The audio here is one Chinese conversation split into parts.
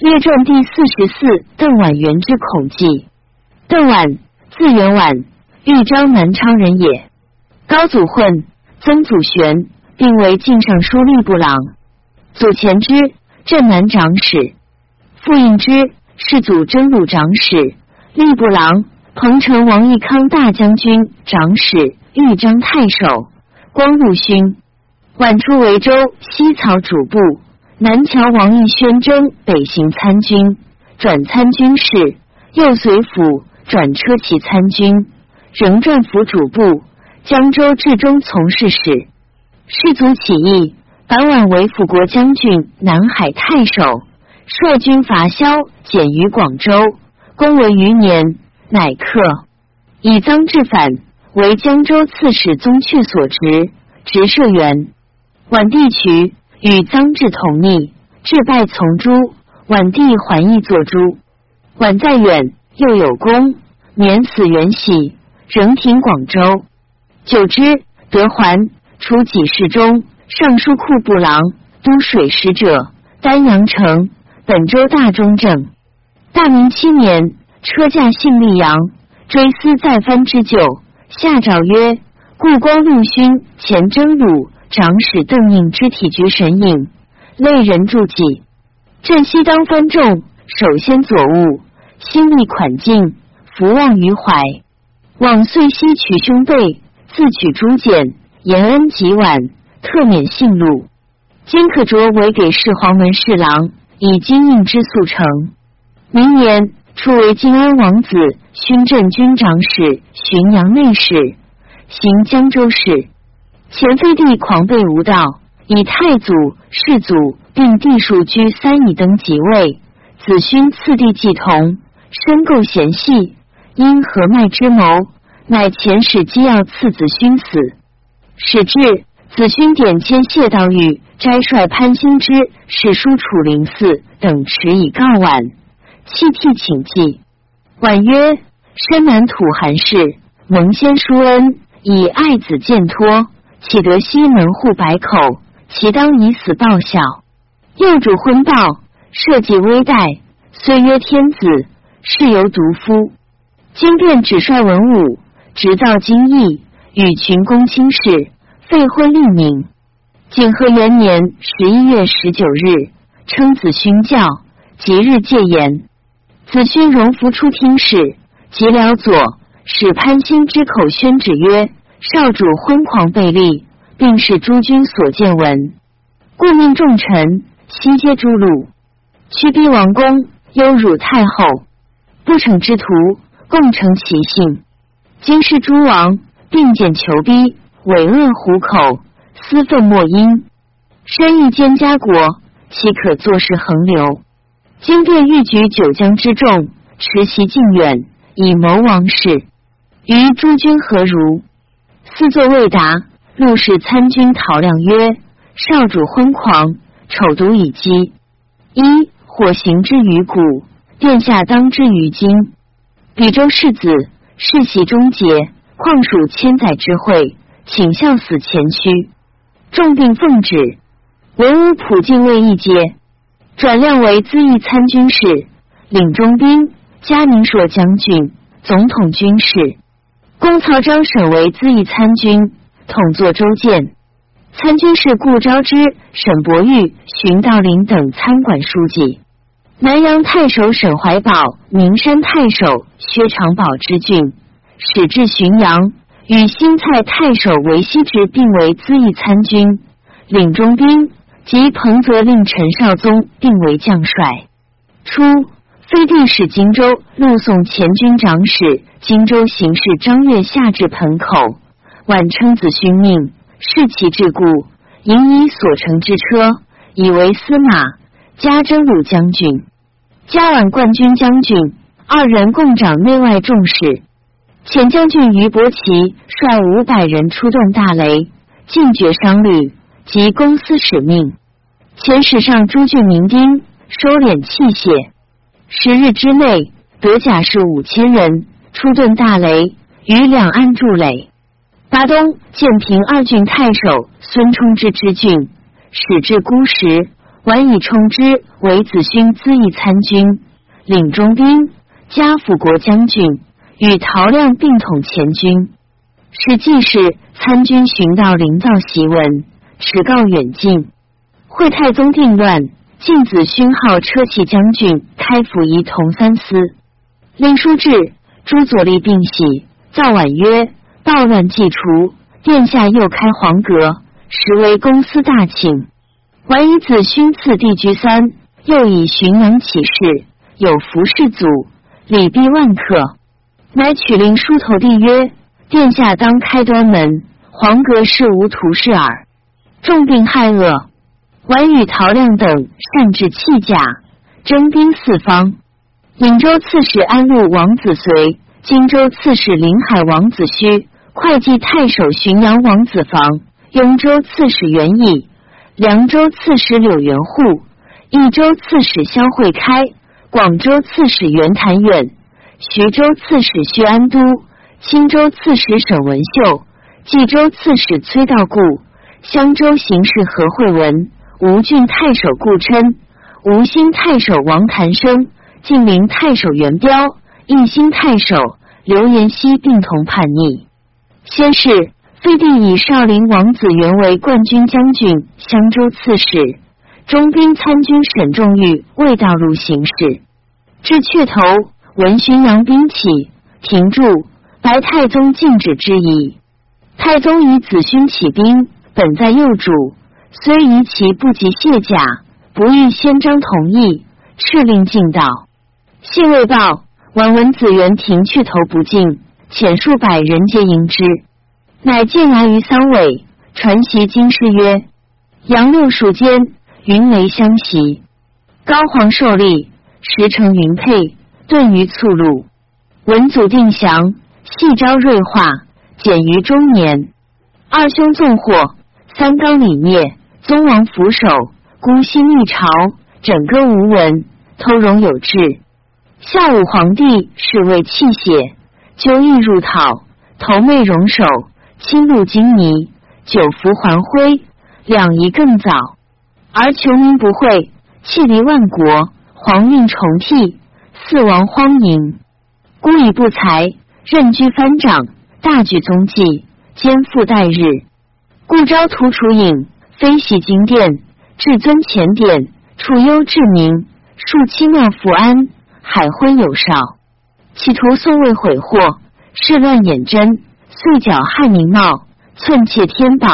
列传第四十四，邓婉元之孔记。邓婉，字元婉，豫章南昌人也。高祖混，曾祖玄并为晋尚书吏部郎。祖前之镇南长史，父印之世祖征虏长史，吏部郎。彭城王义康大将军长史，豫章太守，光禄勋。晚出维州西曹主簿。南桥王义宣征北行参军，转参军事，右随府转车骑参军，仍转府主簿，江州治中从事使。士卒起义，bản 晚为辅国将军、南海太守，率军伐萧，减于广州，公为余年，乃克。以赃治反，为江州刺史宗悫所职，直射员。晚地渠。与臧志同逆，志败从诛。晚帝还意作诛。晚在远，又有功，免死元喜，仍停广州。久之，得还，除己事中，尚书库部郎、都水使者，丹阳城、本州大中正。大明七年，车驾幸溧阳，追思再藩之久，下诏曰：故光禄勋前征虏。长史邓应之体局神隐，类人著记。朕悉当藩众，首先左务，心力款尽，福望于怀。往岁西取兄辈，自取诸简，延恩极晚，特免信禄。今可着为给事黄门侍郎，以金印之速成。明年初为晋安王子，勋镇军长史、浔阳内史，行江州事。前废帝狂悖无道，以太祖、世祖并帝庶居三以登即位。子勋次第继同，深构嫌隙，因何脉之谋，乃前使机要赐子勋死。使至，子勋点迁谢道玉斋帅潘兴之使书楚灵寺等迟以告晚，弃替请祭。婉曰：深南土寒士，蒙先叔恩，以爱子见托。岂得西门户百口？其当以死报效。幼主昏暴，社稷危殆。虽曰天子，是由独夫。今便只率文武，直造京邑，与群公卿士，废婚立名。景和元年十一月十九日，称子勋教，即日戒严。子勋荣服出听使，即辽左使潘兴之口宣旨曰。少主昏狂悖逆，并是诸君所见闻，故命众臣悉皆诛戮，驱逼王公，忧辱太后，不逞之徒，共成其性。今是诸王并见求逼，伪恶虎口，私愤莫因，身欲兼家国，岂可坐视横流？今便欲举九江之众，持其近远，以谋王室。于诸君何如？四座未答，陆氏参军陶亮曰：“少主昏狂，丑毒以讥。一火行之于古，殿下当之于今。比州世子世袭终结，况属千载之会，请效死前驱。重病奉旨，文武普进位一阶，转亮为资议参军事，领中兵，加宁朔将军，总统军事。”公曹彰审为资议参军，统作州建。参军是顾昭之、沈伯玉、荀道林等参管书记。南阳太守沈怀宝、名山太守薛长宝之郡，使至浔阳，与新蔡太守韦希之并为资议参军，领中兵。及彭泽令陈少宗并为将帅。初。飞帝使荆州陆送前军长史、荆州行事张悦下至盆口，晚称子勋命，视其桎梏，引以所乘之车，以为司马，加征虏将军，加宛冠军将军，二人共掌内外重事。前将军于伯奇率五百人出断大雷，尽绝商旅及公司使命。前史上诸郡民丁收敛器械。十日之内，得甲士五千人出遁大雷，于两岸筑垒。巴东建平二郡太守孙冲之之郡，使至孤时，宛以充之为子勋资议参军，领中兵，加辅国将军，与陶亮并统前军。使记事参军寻到临造檄文，持告远近。惠太宗定乱，晋子勋号车骑将军，开府仪同三司。令书至，诸左立并喜。造晚曰：“暴乱既除，殿下又开黄阁，实为公司大请。”怀以子勋赐帝居三，又以寻阳起事，有服侍祖，礼毕万客。乃取令书投递曰：‘殿下当开端门，黄阁事无图事耳。’重病害恶，晚与陶亮等擅制器甲，征兵四方。颍州刺史安陆王子随。”荆州刺史临海王子胥，会稽太守浔阳王子房，雍州刺史袁毅，凉州刺史柳元户，益州刺史萧会开，广州刺史袁谭远，徐州刺史薛安都，青州刺史沈文秀，冀州刺史崔道固，襄州行事何惠文，吴郡太守顾琛，吴兴太守王谭生，晋陵太守袁彪，义兴太守。刘延熙并同叛逆。先是，废帝以少陵王子元为冠军将军、襄州刺史，中兵参军沈仲玉未道路行事，至阙头，闻浔阳兵起，停住。白太宗禁止之矣。太宗以子勋起兵，本在右主，虽疑其不及卸甲，不欲先张同意，敕令进道。信未报。晚闻子元廷去头不进，遣数百人皆迎之，乃见来于桑尾，传檄京师曰：“杨六蜀间，云雷相袭，高皇受力，石成云沛，顿于促路。文祖定降，系昭锐化，减于中年。二兄纵火，三纲礼灭，宗王俯首，孤心逆朝，整个无闻，偷容有志。”下武皇帝是为气血，纠易入讨，头昧容首，亲入京泥，久服还灰，两仪更早。而穷民不讳，弃离万国，皇运重替，四王荒淫，孤以不才，任居藩长，大举宗纪，兼复代日，故招徒楚隐，非喜经殿，至尊前典，处优治民，树七庙福安。海昏有少，企图宋魏毁祸，事乱眼真，遂剿害民茂，寸窃天宝，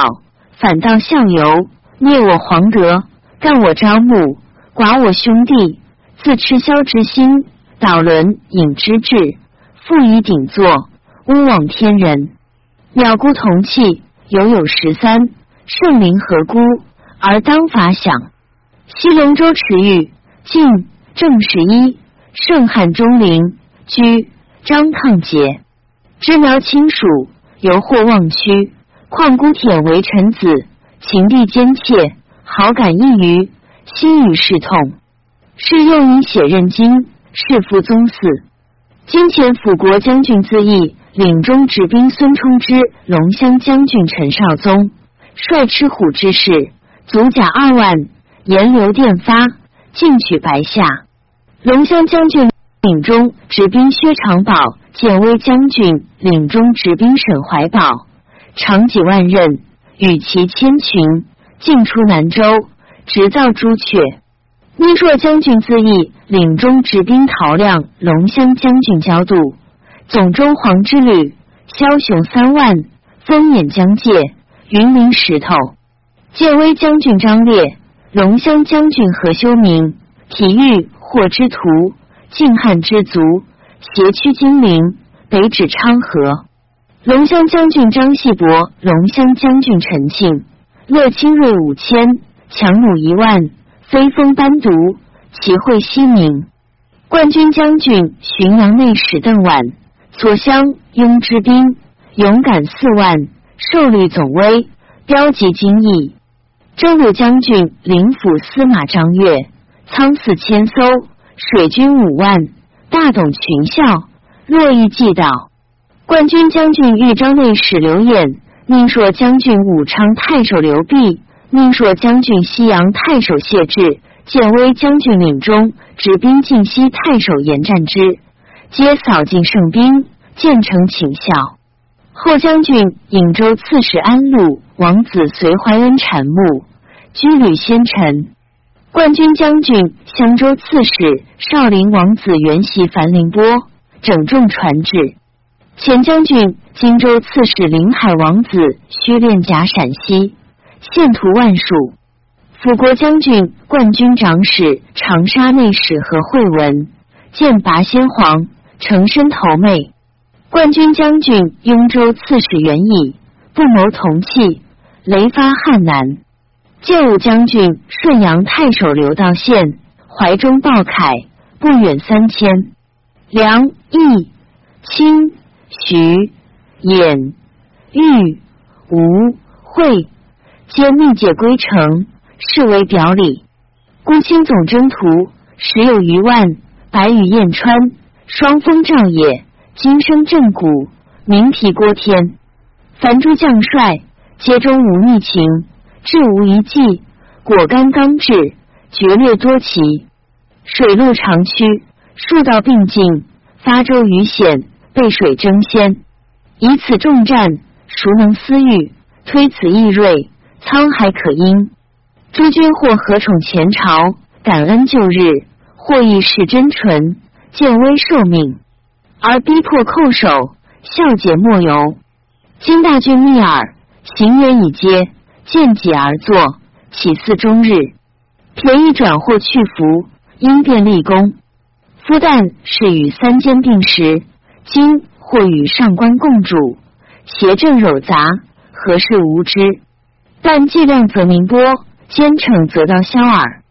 反倒相由，灭我皇德，干我朝暮，寡我兄弟，自持萧之心，导轮引之志，负以鼎坐，乌往天人。鸟孤同气，犹有十三，圣灵何辜？而当法想。西龙州池玉，晋正十一。盛汉中陵居张抗节，知苗亲属，犹或望屈。况孤舔为臣子，情地坚切，好感异于心与事痛。是用以写任经，是复宗嗣。今前辅国将军自义，领中执兵孙冲之，龙骧将军陈少宗率赤虎之士，足甲二万，沿流电发，进取白下。龙骧将军领中执兵薛长宝，建威将军领中执兵沈怀宝，长几万人，与其千群，进出南州，直造朱雀。聂硕将军自缢领中执兵陶亮，龙骧将军焦度，总中黄之旅，枭雄三万，风眼将界，云林石头。建威将军张烈，龙骧将军何修明，体育。霍之徒，晋汉之族，斜驱金陵，北指昌河。龙骧将军张细伯，龙骧将军陈庆，乐清锐五千，强弩一万，飞风班独，齐会西明。冠军将军浔阳内史邓琬，左相雍之兵，勇敢四万，受率总威，标记精义。征虏将军领府司马张悦。仓四千艘，水军五万，大董群校，洛邑既倒。冠军将军豫章内史刘演，宁朔将军武昌太守刘弼，命朔将军西阳太守谢志、建威将军领中执兵晋西太守严战之，皆扫尽胜兵，建成请效。后将军颍州刺史安陆王子随怀恩产墓，居旅先臣。冠军将军襄州刺史少林王子元袭樊凌波，整重传至。前将军荆州刺史临海王子薛练甲陕西，献图万数。辅国将军冠军长史长沙内史何惠文，见拔先皇，成身头魅。冠军将军雍州刺史袁乙，不谋同气，雷发汉南。建武将军顺阳太守刘道宪，怀中抱铠，不远三千。梁、义、清、徐、衍、玉、吴、会，皆密解归城，视为表里。孤清总征途，时有余万。白羽燕川，双峰照野。金声震鼓，鸣啼郭天。凡诸将帅，皆中无逆情，志无一计，果干刚志，决略多奇。水陆长驱，数道并进，发舟于险，背水争先。以此重战，孰能思御？推此易锐，沧海可因。诸君或何宠前朝，感恩旧日，或亦是真纯，见危受命。而逼迫叩首，孝节莫由。今大军密耳，行远以接，见己而坐，起似终日？便宜转祸去福，因变立功。夫旦是与三监并食，今或与上官共主，邪正糅杂，何事无知？但计量则明波，奸惩则到萧耳。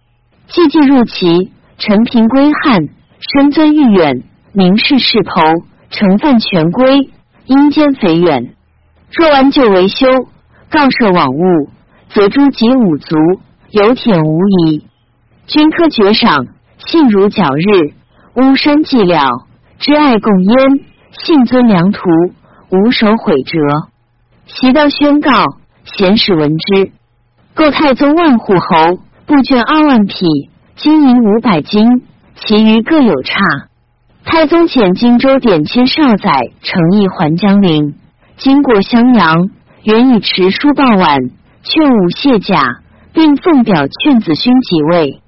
既既入齐，陈平归汉，身尊愈远。名士世侯，承犯权规，阴间肥远。若完旧维修，告设往物，则诸及五族，有舔无疑。君科爵赏，信如皎日。巫山寂了，知爱共焉。信尊良徒，无手毁折。习道宣告，贤使闻之。购太宗万户侯，布绢二万匹，金银五百斤，其余各有差。太宗遣荆州典签少宰程义还江陵，经过襄阳，原以持书报晚，劝武卸甲，并奉表劝子勋即位。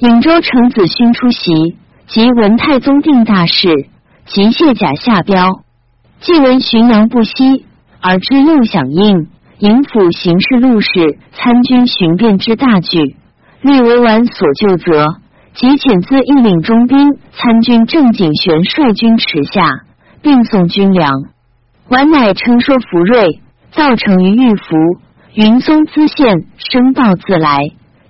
颍州程子勋出席，即闻太宗定大事，即卸甲下标。既闻浔阳不息，而知又响应，营府行事录事参军巡便之大举，立为晚所就责。即遣自义领中兵参军郑景玄率军驰下，并送军粮。完乃称说福瑞，造成于玉福。云松资县声报自来，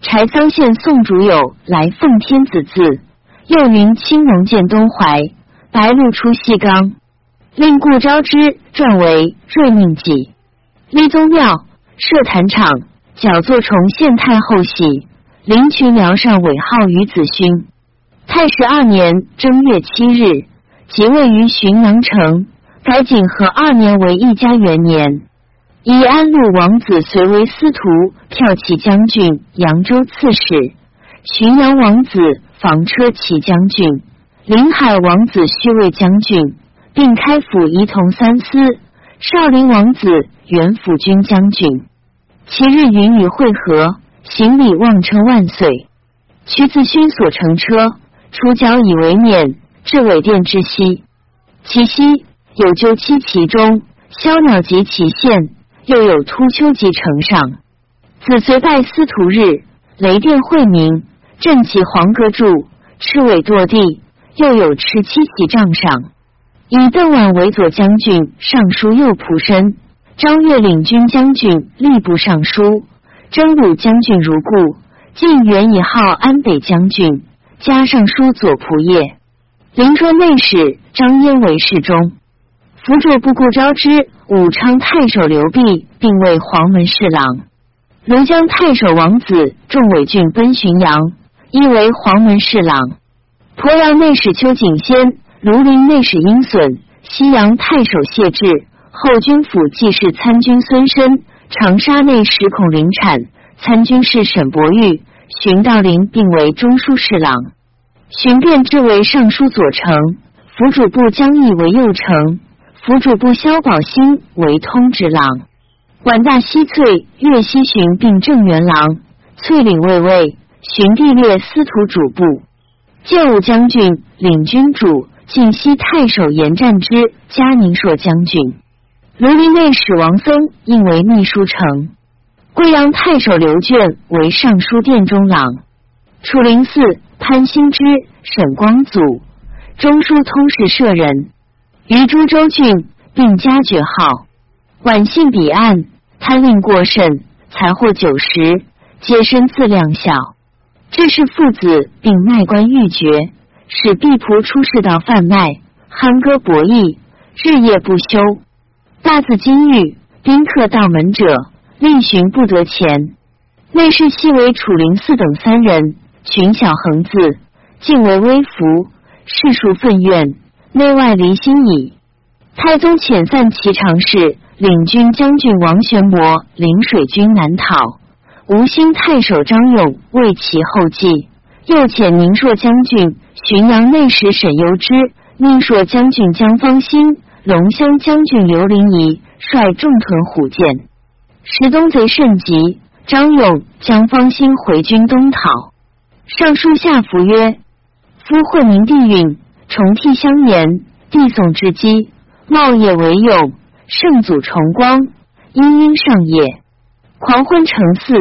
柴桑县宋主友来奉天子字。又云青龙见东淮，白鹿出西冈。令顾昭之撰为瑞命记。立宗庙，设坛场，矫作重献太后玺。灵群辽上尾号于子勋，太史二年正月七日，即位于浔阳城。改景和二年为义嘉元年，以安陆王子随为司徒、骠骑将军、扬州刺史；浔阳王子房车骑将军、临海王子虚位将军，并开府仪同三司；少林王子元辅军将军。其日云雨会合。行礼望称万岁。屈子勋所乘车，出脚以为冕，至尾殿之西。其西有鸠栖其中，枭鸟及其县，又有突丘及城上。子随拜司徒日，雷电晦明，振起黄阁柱，赤尾堕地，又有赤七骑帐上。以邓婉为左将军、尚书右仆身，张越领军将军、吏部尚书。征虏将军如故，晋元以号安北将军，加尚书左仆射。临川内史张焉为侍中。辅佐不顾招之，武昌太守刘弼，并为黄门侍郎。庐江太守王子仲伟俊奔浔阳，亦为黄门侍郎。鄱阳内史邱景先，庐陵内史殷损，西阳太守谢志，后军府记事参军孙申。长沙内史孔林产，参军事沈伯玉、荀道林并为中书侍郎，荀辩之为尚书左丞，辅主部江毅为右丞，辅主部萧宝兴为通直郎。管大西翠、岳西巡并正元郎，翠领卫尉，巡地略司徒主簿，建武将军，领军主，晋西太守严战之，嘉宁朔将军。庐陵内史王僧应为秘书丞，贵阳太守刘眷为尚书殿中郎，楚灵寺潘兴之、沈光祖，中书通事舍人，于株洲郡并加爵号。晚信彼岸。贪令过甚，才获九十，皆身自量小。致是父子，并卖官欲绝，使婢仆出世道贩卖，酣歌博弈，日夜不休。大字金玉，宾客到门者，令寻不得钱。内侍悉为楚灵寺等三人，群小横字，尽为微服，世数愤怨，内外离心矣。太宗遣散其常侍。领军将军王玄谟领水军南讨，吴兴太守张勇为其后继。又遣宁朔将军、浔阳内史沈攸之、宁朔将军江方兴、龙骧将军刘灵仪率众屯虎剑。时东贼甚急，张勇、江方兴回军东讨。上书下符曰：“夫惠明帝允，重替相言，帝送之机，茂业为勇。”圣祖崇光，殷殷上业，狂昏成寺，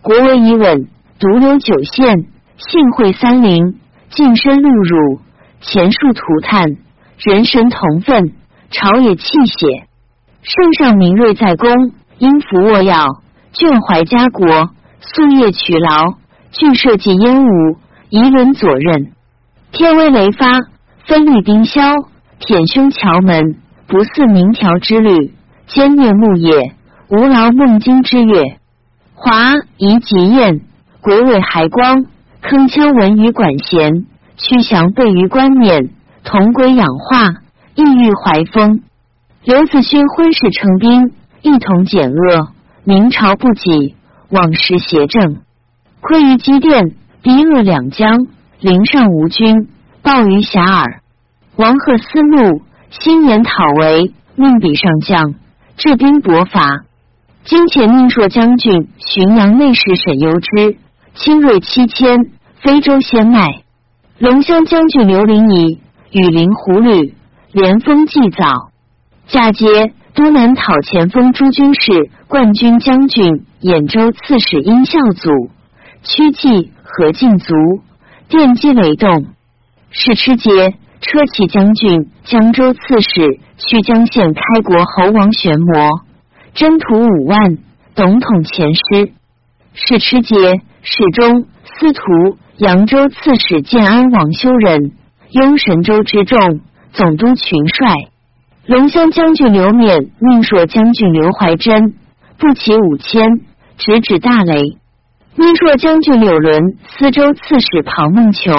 国威已稳，独留九县，幸会三陵，近身戮辱，前数涂炭，人神同愤，朝野泣血。圣上明锐在宫，因服卧药，眷怀家国，夙夜取劳，俱社稷烟雾，夷伦左任。天威雷发，分律冰消，舔胸桥门。不似明条之律，兼虐牧野，无劳孟津之月。华夷极宴，鬼尾骸光，铿锵闻于管弦，屈翔备于冠冕，同归氧化，意欲怀风。刘子勋婚事成兵，一同减恶，明朝不己，往时邪正。窥于积电，逼恶两江，陵上无君，暴于遐迩。王贺思怒。新年讨为命比上将，治兵薄伐。今遣宁朔将军、浔阳内史沈攸之，轻锐七千，非洲先迈。龙骧将军刘林仪，羽林胡旅，连锋祭早。嫁接都南讨前锋诸军事、冠军将军、兖州刺史殷孝祖，屈骑何进卒，奠基雷动。是持节。车骑将军、江州刺史、曲江县开国侯王玄谟，征途五万，董统前师。是持节、始中、司徒、扬州刺史建安王修仁，拥神州之众，总督群帅。龙骧将军刘勉、宁朔将军刘怀真，步骑五千，直指大雷。宁朔将军柳伦、司州刺史庞孟求，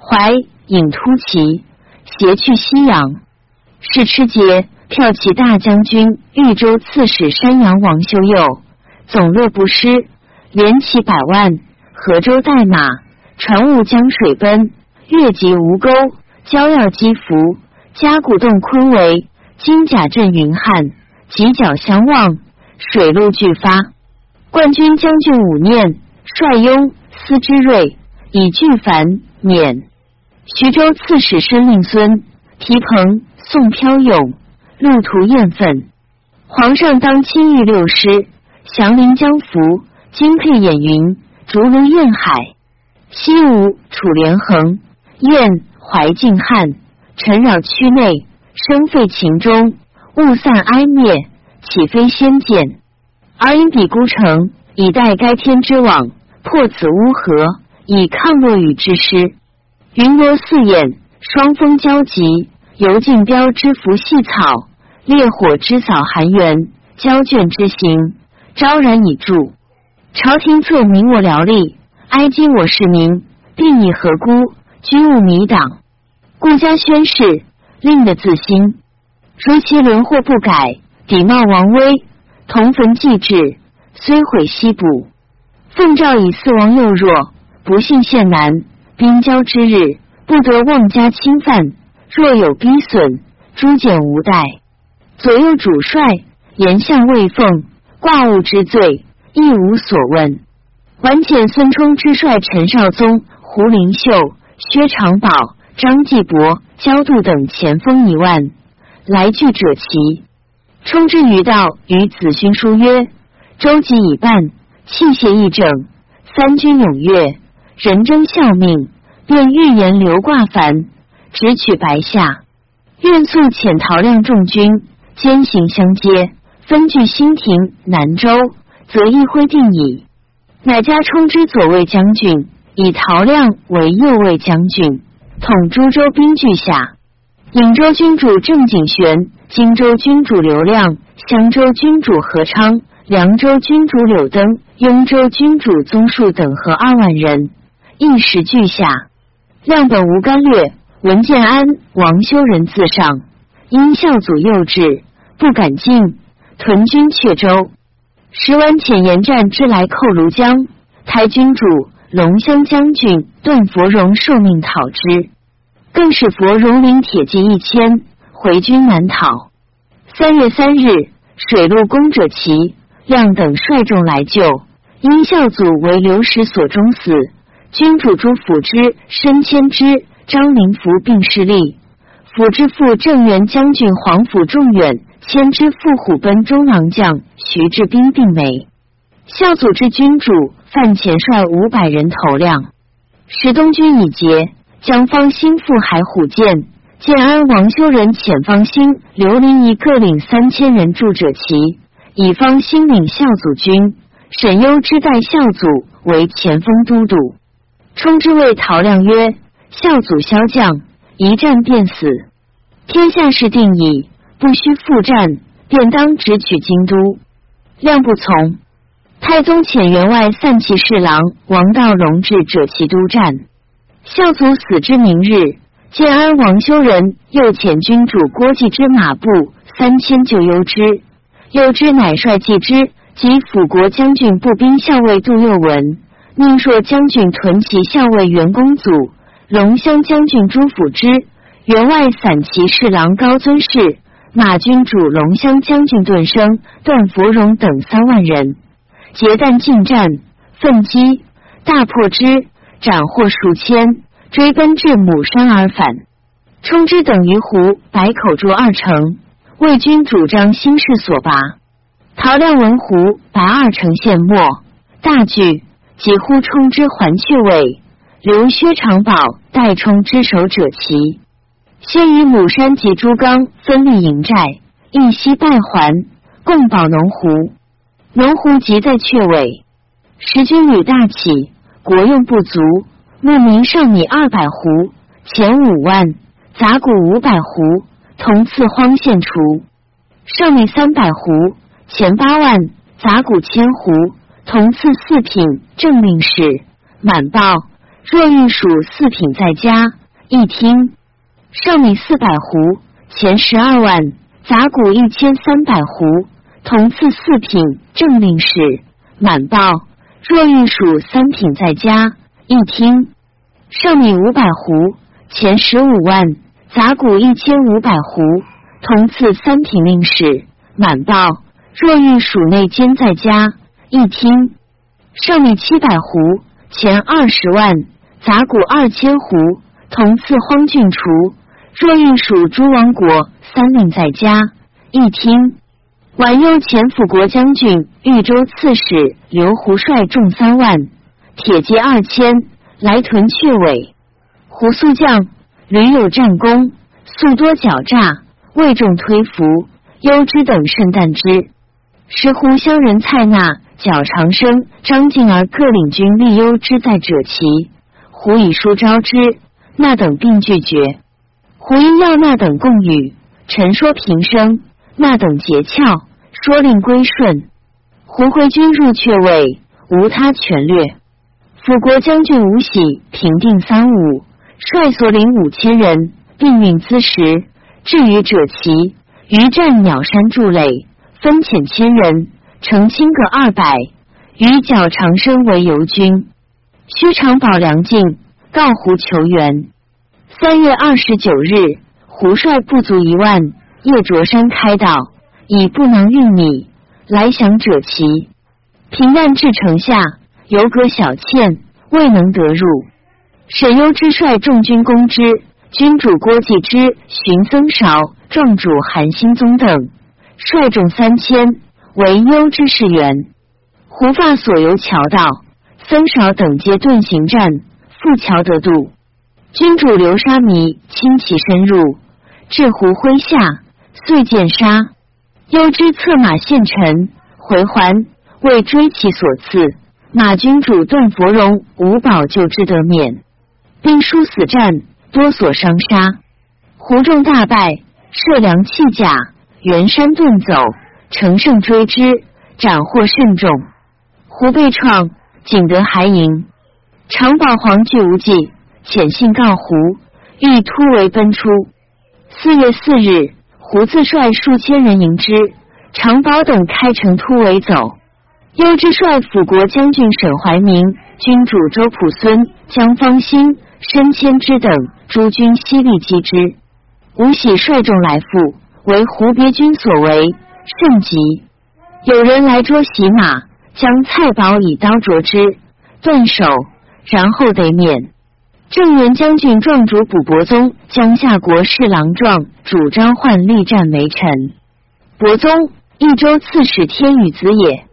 怀引突骑。携去西阳，是持节骠骑大将军、豫州刺史山阳王修佑，总乐不失，连骑百万，河州代马，船务江水奔，越及吴沟，交要击伏，加鼓动昆维，金甲镇云汉，犄角相望，水陆俱发。冠军将军武念率雍司之锐，以拒樊免。徐州刺史申令孙提彭宋飘勇路途厌愤，皇上当亲御六师，降临江福，精配演云，逐鹿燕海。西吴楚连横，燕怀晋汉，尘扰区内，生废秦中，物散哀灭，岂非先见？而因彼孤城，以待该天之网，破此乌合，以抗落雨之师。云罗四眼，双峰交集，游竞标之伏细草，烈火之扫寒原，交卷之行，昭然以助。朝廷策明我辽吏，哀今我市民，并以何辜？君务弥党，故家宣誓，令得自新。如其轮祸不改，抵冒王威，同坟祭制，虽毁西补。奉诏以四王幼弱，不幸陷难，兵交之日，不得妄加侵犯。若有逼损，诛减无待。左右主帅言相未奉，挂物之罪，亦无所问。完遣孙冲之帅陈少宗、胡灵秀、薛长宝、张继伯、焦度等前锋一万，来聚者齐。冲之于道，与子勋书曰：“周急已半，器械亦整，三军踊跃，人争效命，便预言刘挂凡。”直取白下，愿速遣陶亮众军兼行相接，分据新亭、南州，则一挥定矣。乃加冲之左卫将军，以陶亮为右卫将军，统诸州兵俱下。颍州君主郑景玄、荆州君主刘亮、襄州君主何昌、凉州君主柳登、雍州君主宗树等合二万人，一时俱下。亮本无干略。文建安、王修仁自上，因孝祖幼稚，不敢进，屯军阙州。时完遣延战之来寇庐江，台君主龙骧将军段佛荣受命讨之，更使佛荣领铁骑一千回军南讨。三月三日，水陆攻者齐，亮等率众来救，因孝祖为刘石所中死，君主朱辅之身迁之。张灵福并势力，辅之父郑元将军黄甫仲远迁之父虎贲中郎将徐志斌并没。孝祖之君主范潜率五百人投亮，使东军已捷，将方兴复海虎剑，建安王修仁遣方兴、刘林仪各领三千人助者齐，以方兴领孝祖军，沈攸之代孝祖为前锋都督。冲之谓陶亮曰。孝祖骁将，一战便死，天下事定矣，不须复战，便当直取京都。亮不从，太宗遣员外散骑侍郎王道隆至者其督战。孝祖死之明日，建安王修仁又遣君主郭继之马步三千救幽之，幽之乃率继之及辅国将军步兵校尉杜佑文，宁朔将军屯骑校尉袁公祖。龙骧将军朱辅之、员外散骑侍郎高尊士、马军主龙骧将军顿生、段芙蓉等三万人，结弹进战，奋击，大破之，斩获数千，追奔至母山而返。冲之等于湖百口筑二城，魏军主张兴势所拔。陶亮文湖白二城陷没，大惧，几乎冲之还去尾。留薛长宝代冲之守者齐，先于母山及朱刚分立营寨，一夕败还，共保农湖。农湖即在阙尾，时军旅大起，国用不足，牧民上米二百斛，钱五万，杂谷五百斛，同赐荒县除。上米三百斛，钱八万，杂谷千斛，同赐四品正令使，满报。若欲属四品在家，一听上米四百斛，钱十二万，杂谷一千三百斛，同赐四品正令使，满报。若欲属三品在家，一听上米五百斛，钱十五万，杂谷一千五百斛，同赐三品令使，满报。若欲属内监在家，一听上米七百斛，钱二十万。杂谷二千斛，同赐荒郡除。若欲属诸王国，三令在家。一听，晚幽前辅国将军、豫州刺史刘胡率众三万，铁骑二千，来屯阙尾。胡素将屡有战功，素多狡诈，魏众推服。幽之等甚惮之。时胡乡人蔡纳、脚长生、张敬儿各领军立幽之在者齐。胡以书招之，那等并拒绝。胡因要那等共语，陈说平生，那等诀窍，说令归顺。胡回军入阙位，无他权略。辅国将军吴喜平定三五，率所领五千人，并运资石，至于者齐。于战鸟山筑垒，分遣千人，成亲各二百。与较长生为游军。薛长保梁境，告胡求援。三月二十九日，胡帅不足一万，夜着山开道，以不能运米，来降者齐。平难至城下，犹隔小倩，未能得入。沈攸之率众军攻之，君主郭继之、寻僧韶、壮主韩兴宗等率众三千，为攸之士援。胡发所由桥道，僧韶等皆遁行战，复桥得渡。君主流沙弥轻骑深入，至胡麾下，遂见杀。攸之策马献臣，回还，为追其所赐。马君主段佛荣、吴宝救之得免。兵殊死战，多所伤杀。胡众大败，射粮弃甲，原山遁走，乘胜追之，斩获甚众。胡被创，景德还营。长保皇惧无计，遣信告胡，欲突围奔出。四月四日，胡自率数千人迎之，长保等开城突围走。幽之率辅国将军沈怀明、君主周普孙、江方兴。申谦之等诸军犀利击之，吴喜率众来赴，为胡别军所为，甚急。有人来捉喜马，将蔡宝以刀斫之，断手，然后得免。正元将军壮主卜伯宗江夏国侍郎壮主张换力战为臣。伯宗益州刺史天宇子也。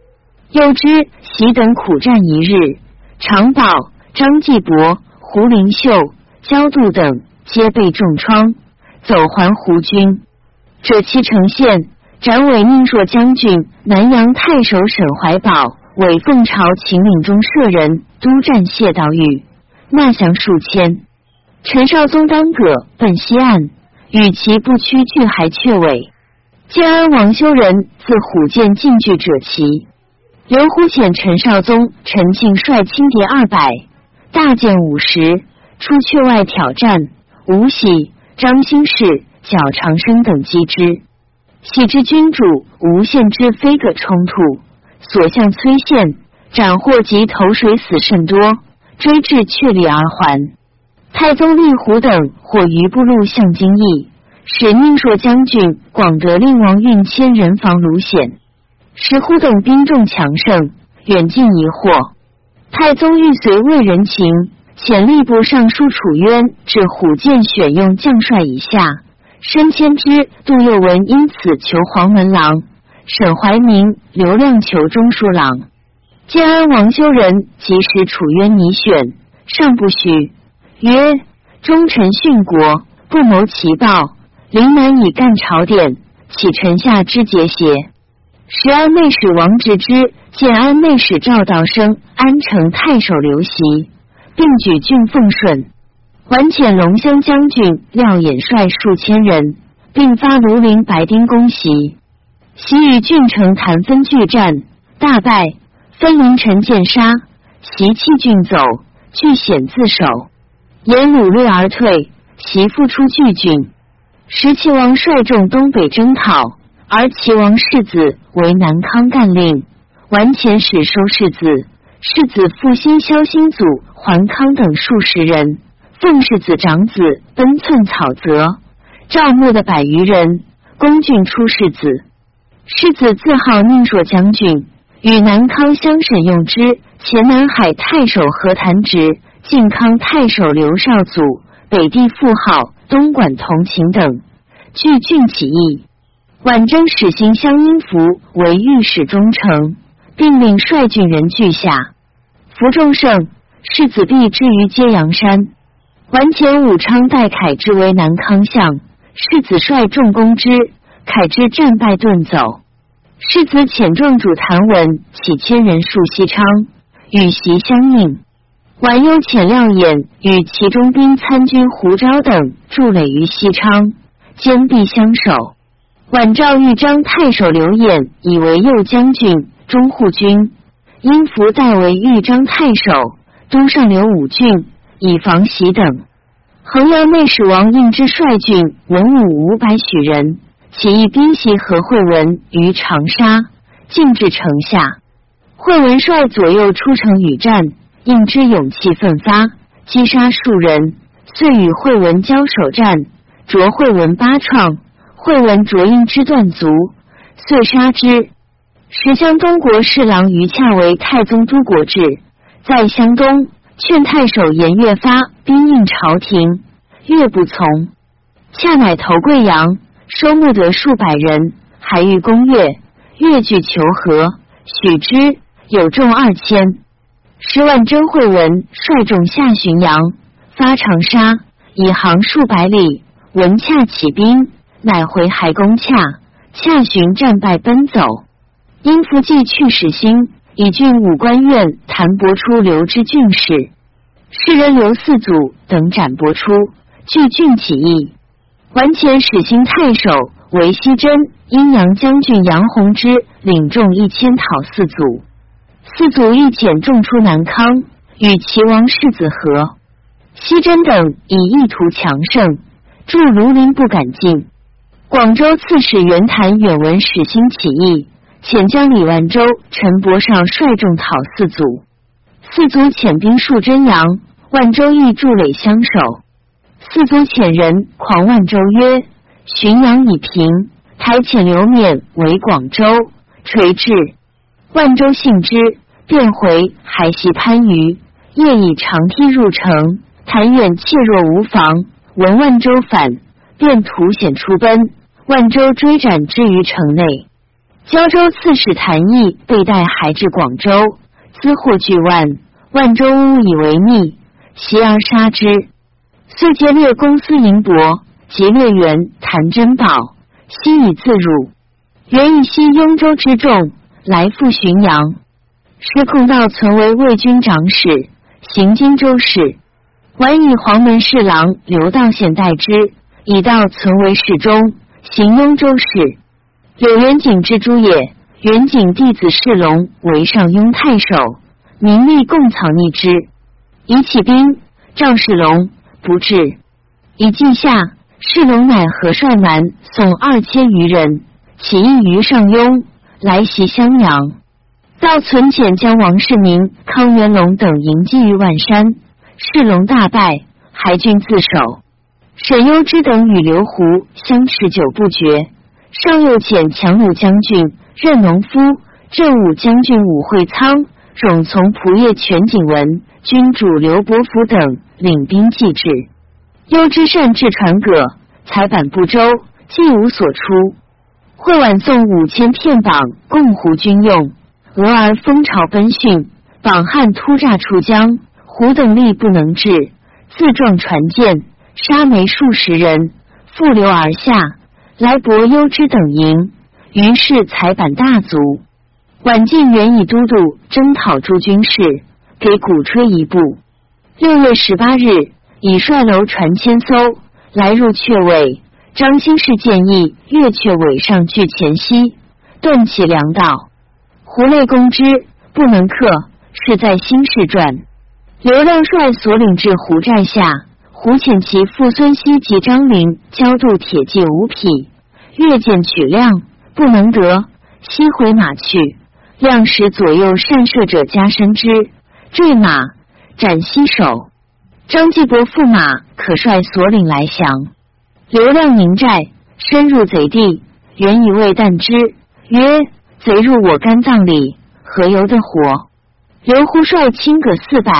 又知喜等苦战一日，长保、张继伯。胡灵秀、焦度等皆被重创，走还胡军。者其城县斩伪宁朔将军、南阳太守沈怀宝，伪凤朝秦岭中舍人，督战谢道玉，纳降数千。陈少宗当葛奔西岸，与其不屈拒，还却尾。建安王修仁自虎剑进据者齐。刘胡遣陈少宗、陈庆率轻敌二百。大剑五十出阙外挑战，吴喜、张兴士、较长生等击之。喜之君主吴献之非个冲突，所向崔献斩获及投水死甚多，追至阙里而还。太宗立虎等或余部路向京邑，使宁朔将军广德令王运千人防卢险。石虎等兵众强盛，远近疑惑。太宗欲随魏人情，遣吏部尚书楚渊至虎剑选用将帅以下。申迁之、杜佑文因此求黄门郎，沈怀明、刘亮求中书郎。建安王修仁即使楚渊拟选，尚不许，曰：忠臣殉国，不谋其报，临难以干朝典，岂臣下之节邪？时安内史王直之、建安内史赵道生、安城太守刘袭，并举郡奉顺。还遣龙骧将军廖衍率数千人，并发庐陵白丁攻袭。袭与郡城谈分拒战，大败，分凌晨见杀。袭弃郡走，据险自守，沿掳掠而退。袭复出巨郡。石齐王率众东北征讨。而齐王世子为南康干令，完遣使收世子，世子复兴萧兴祖、桓康等数十人，奉世子长子奔寸草泽，赵牧的百余人，攻郡出世子。世子自号宁朔将军，与南康相审用之。前南海太守何谭直、靖康太守刘少祖、北地富号东莞同情等，据郡起义。晚征使行乡阴符为御史中丞，并令率郡人俱下。服众胜，世子必之于揭阳山。完前武昌代凯之为南康相，世子率众攻之，凯之战败遁走。世子遣壮主谭文起千人戍西昌，与袭相应。晚又遣廖衍与其中兵参军胡昭等筑垒于西昌，坚壁相守。晚诏豫章太守刘演以为右将军、中护军，因福代为豫章太守，都上留五郡，以防袭等。衡阳内史王应之率郡文武五百许人，起义兵袭何惠文于长沙，进至城下。惠文率左右出城与战，应之勇气奋发，击杀数人，遂与惠文交手战，着惠文八创，惠文着应之断足，遂杀之。时乡东国侍郎于洽为太宗都国志，在湘东劝太守严越发兵应朝廷，越不从，恰乃投贵阳，收募得数百人，还欲攻越，越拒求和，许之。有众二千，十万征会文率众下浔阳，发长沙，以行数百里。文洽起兵，乃回海攻洽，洽寻战败奔走。因伏计去始兴，以郡武官院谭伯出留之郡士，士人刘四祖等斩伯出，据郡起义。完前始兴太守韦希真、阴阳将军杨弘之领众一千讨四祖。四祖亦遣众出南康，与齐王世子和、西真等以意图强盛，驻庐陵不敢进。广州刺史袁谭远闻始兴起义，遣将李万州、陈伯尚率众讨四祖。四祖遣兵戍真阳，万州亦筑垒相守。四祖遣人狂万州曰：“浔阳已平，台遣刘勉为广州，垂至。”万州信之，便回海袭番禺，夜以长梯入城。谭远怯若无防，闻万州反，便徒险出奔。万州追斩之于城内。胶州刺史谭毅被带还至广州，资获巨万。万州误以为逆，袭而杀之。遂劫掠公司银帛，劫掠元谭珍宝，悉以自辱。原以西雍州之众。来赴浔阳，失控道存为魏军长史，行荆州事。晚以黄门侍郎刘道显代之，以道存为侍中，行雍州事。柳元景之诸也，元景弟子世龙为上雍太守，名利共草逆之，以起兵。赵世龙不至，以记下。世龙乃何帅南送二千余人，起义于上庸。来袭襄阳，赵存简将王世民、康元龙等迎击于万山，世龙大败，还军自守。沈攸之等与刘胡相持久不决，上又遣强弩将军任农夫、镇武将军武会仓、冗从仆射全景文、君主刘伯符等领兵继至。攸之善治船葛，才板不周，既无所出。会晚送五千片榜，共胡军用。俄而风潮奔迅，榜汉突诈出江，胡等力不能治，自撞船舰，杀没数十人，复流而下，来博幽之等营。于是才板大足。晚晋原以都督征讨诸军事，给鼓吹一部。六月十八日，以率楼船千艘来入阙尾。张兴士建议越阙尾上据前溪，断其粮道。胡内公之不能克，是在兴世传。刘亮率所领至胡寨下，胡遣其父孙熙及张陵交渡铁骑五匹，越见取量不能得，西回马去。亮使左右善射者加身之，坠马斩西首。张继伯驸马可率所领来降。刘亮宁寨，深入贼地，原以为弹之，曰：“贼入我肝脏里，何由得活？”刘胡率亲葛四百，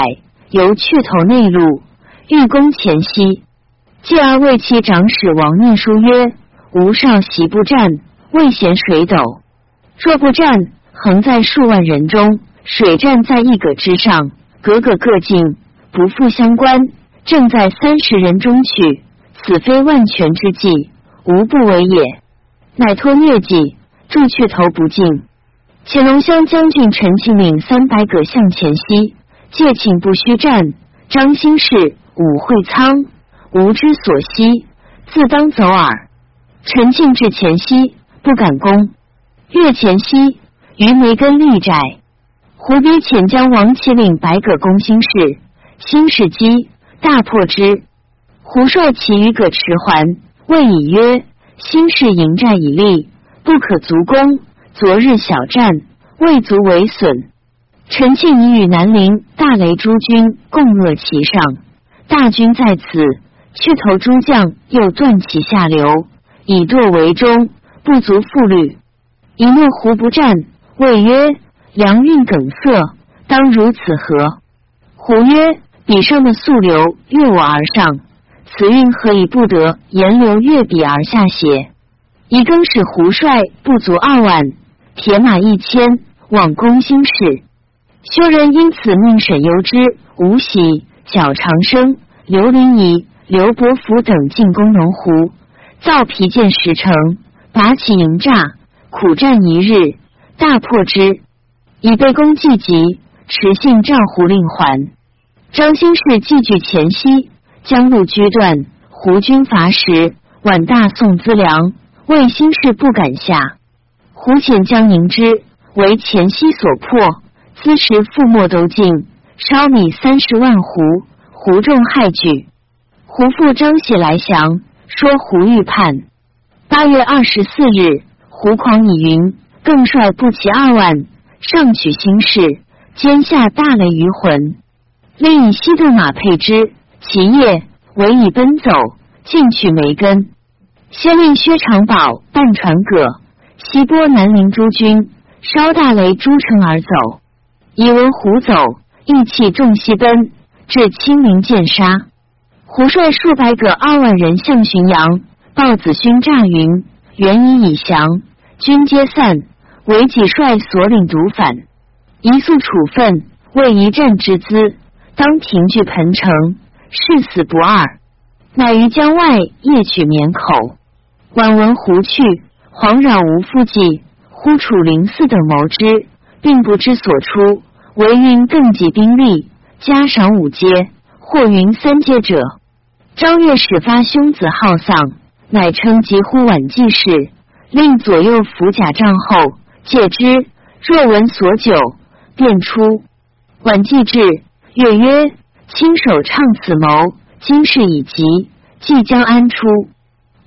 由去头内陆，欲攻前溪。继而为其长史王念书曰：“吾少习不战，未嫌水斗。若不战，横在数万人中，水战在一葛之上，格格各进，不复相关。正在三十人中去。”此非万全之计，无不为也。乃托疟疾，助阙头不进。且龙骧将军陈庆领三百葛向前西，借请不须战。张兴士、武会仓无之所惜，自当走耳。陈庆至前西，不敢攻。越前西，于梅根立寨。胡逼遣将王启领白葛攻兴士，兴士击，大破之。胡率其余葛迟还，谓以曰：“兴士营寨已立，不可足攻。昨日小战，未足为损。陈庆已与南陵大雷诸军共扼其上，大军在此，去投诸将又断其下流，以堕为中，不足复虑。以诺胡不战，谓曰：“良运梗塞，当如此何？”胡曰：“彼上的溯流越我而上，此运何以不得沿流越彼而下邪？”以更使胡帅不足二万，铁马一千，往攻兴事。修人因此命沈攸之、吴喜、小长生、刘林仪、刘伯符等进攻龙湖，造皮剑十城，拔起营栅。苦战一日，大破之，以备公既急，持信赵胡令还。张兴士继据前夕，将路居断，胡军乏食，晚大宋资粮，魏兴士不敢下。胡遣将迎之，为前夕所破，资食覆没都尽，烧米三十万斛，胡众害惧。胡父张喜来降，说胡欲叛。八月二十四日。胡狂以云，更率步骑二万，上取兴士，兼下大雷于魂。令以西渡马配之，其夜为以奔走，进取梅根。先令薛长宝半船葛，西拨南陵诸军，烧大雷诸城而走。以闻胡走，意气众西奔，至清明见杀。胡率数百个二万人向浔阳，报子勋诈云，原已已降。军皆散，为己率所领独反，一速处分，为一战之资，当停据彭城，誓死不二。乃于江外夜取绵口。晚闻胡去，惶扰无复计。呼楚灵寺等谋之，并不知所出。唯云更集兵力，加赏五阶，或云三阶者。张悦始发兄子好丧，乃称疾呼晚季事。令左右扶甲帐后，戒之。若闻所久，便出。晚既至，月曰：“亲手倡此谋，今事已急，即将安出？”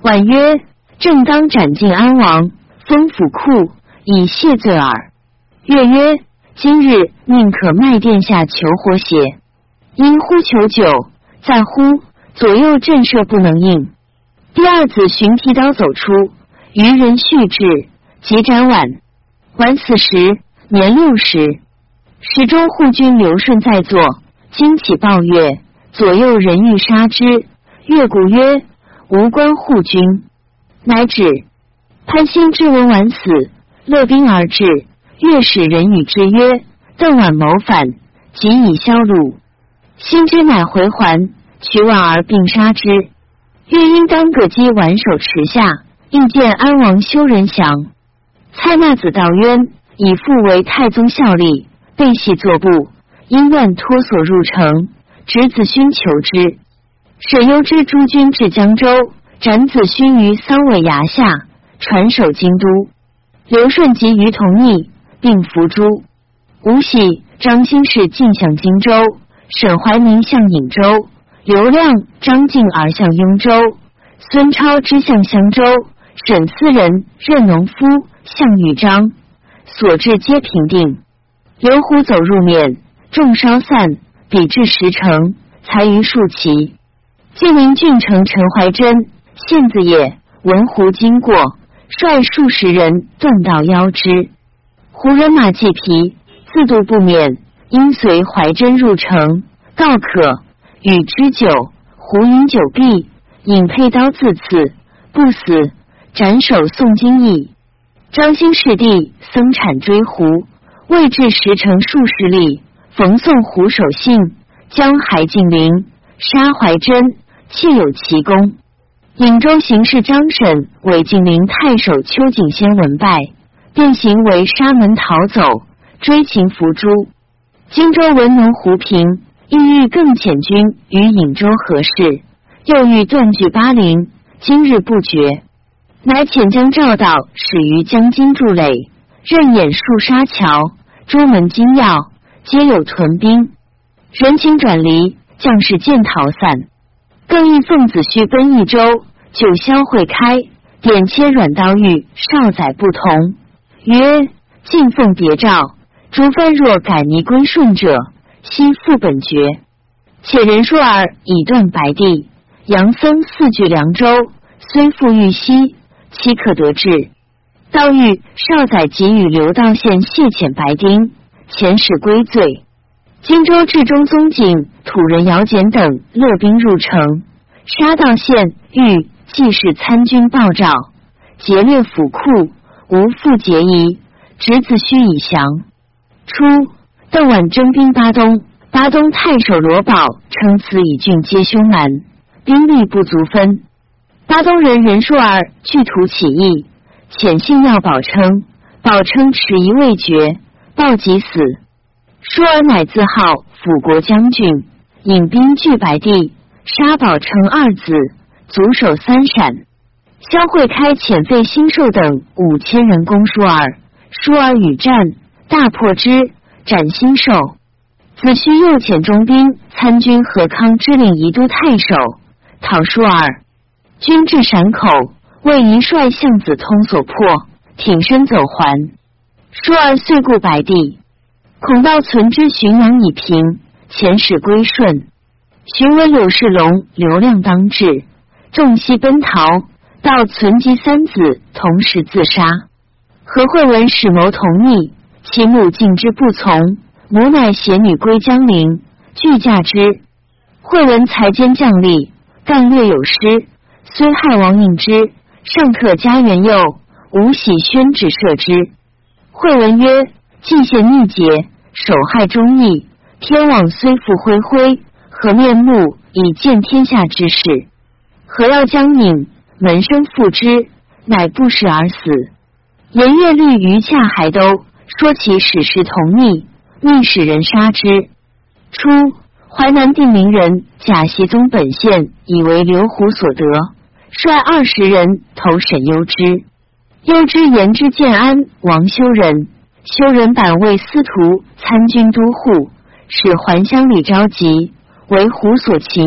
婉曰：“正当斩尽安王，封府库，以谢罪耳。”月曰：“今日宁可卖殿下求活血。”因呼求酒，在乎左右震慑不能应。第二子寻提刀走出。渔人续至，即斩晚。晚此时年六十。时中护军刘顺在座，惊起抱月，左右人欲杀之。月鼓曰：“无关护军。”乃止。潘兴之闻晚死，勒兵而至。月使人与之曰：“邓晚谋反，即以消戮。”兴之乃回还，取晚而并杀之。月因当葛击挽手持下。应见安王修仁祥，蔡纳子道渊以父为太宗效力，被系坐部，因乱脱所入城，执子勋求之。沈攸之诸军至江州，斩子勋于桑尾崖下，传首京都。刘顺及于同逆，并伏诛。吴喜、张兴士进向荆州，沈怀民向颍州，刘亮、张敬而向雍州，孙超之向襄州。沈思人任农夫，项羽章所至皆平定。刘胡走入面，众稍散，比至十城，才于数骑。晋陵郡城陈怀真，县子也。闻胡经过，率数十人断道邀之。胡人马既疲，自度不免，因随怀真入城，告可与之酒。胡饮酒毕，引佩刀自刺，不死。斩首送金义，张兴士弟僧产追胡，未至十城数十里，逢宋胡守信，将海进陵，杀怀真，窃有奇功。颍州行事张审为晋陵太守邱景先闻败，便行为沙门逃走，追擒伏诛。荆州文农胡平意欲更遣军与颍州合事，又欲断据巴陵，今日不决。乃遣将赵道始于江津筑垒，任演数沙桥，诸门金要皆有屯兵。人情转离，将士渐逃散。更欲奉子胥奔益州，九霄会开，点切软刀玉少宰不同。曰：敬奉别诏，诸藩若改逆归顺者，悉复本爵。且人说尔已断白帝，杨僧四据凉州，虽复欲西，岂可得志？道遇少宰给予刘道县谢遣白丁，遣使归罪。荆州至中宗景土人姚简等勒兵入城，杀道县欲既是参军报诏，劫掠府库，无复节疑，侄子须以降。初，邓婉征兵巴东，巴东太守罗宝称此以郡皆凶蛮，兵力不足分。巴东人任硕儿据图起义，遣信要宝称，宝称迟疑未决，报即死。舒儿乃自号辅国将军，引兵拒白帝，杀宝称二子，卒守三陕。萧会开遣费兴寿等五千人攻舒儿，舒儿与战，大破之，斩兴寿。子虚又遣中兵参军何康之领宜都太守讨舒儿，军至陕口，为一帅向子通所破，挺身走还。舒儿遂故白帝。孔道存之浔阳已平，遣使归顺。寻闻柳世龙流量当至，众悉奔逃。道存及三子同时自杀。何惠文使谋同逆，其母敬之不从，母乃携女归江陵，拒嫁之。惠文才兼将吏，但略有失，虽害王命之，尚可加元佑。吴喜宣旨赦之。惠文曰：“既献逆节。”守害忠义，天网虽复恢恢，何面目以见天下之事？何要将引门生复之，乃不食而死。颜月律于恰还都说其史实同逆，逆使人杀之。初，淮南定陵人贾习宗本县以为刘虎所得，率二十人投沈攸之。攸之言之建安王修仁。修仁版为司徒参军都护，使还乡里召集，为虎所擒，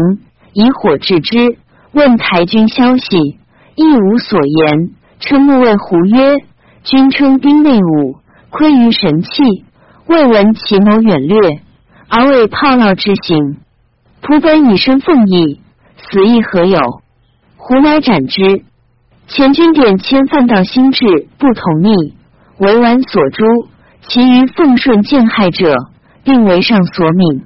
以火治之。问台军消息，亦无所言。称目谓胡曰：“君称兵内武，窥于神器，未闻其谋远略，而为炮烙之行。仆本以身奉义，死亦何有？”胡乃斩之。前军点迁犯到心智，不同逆。为完所诛，其余奉顺见害者，并为上所悯。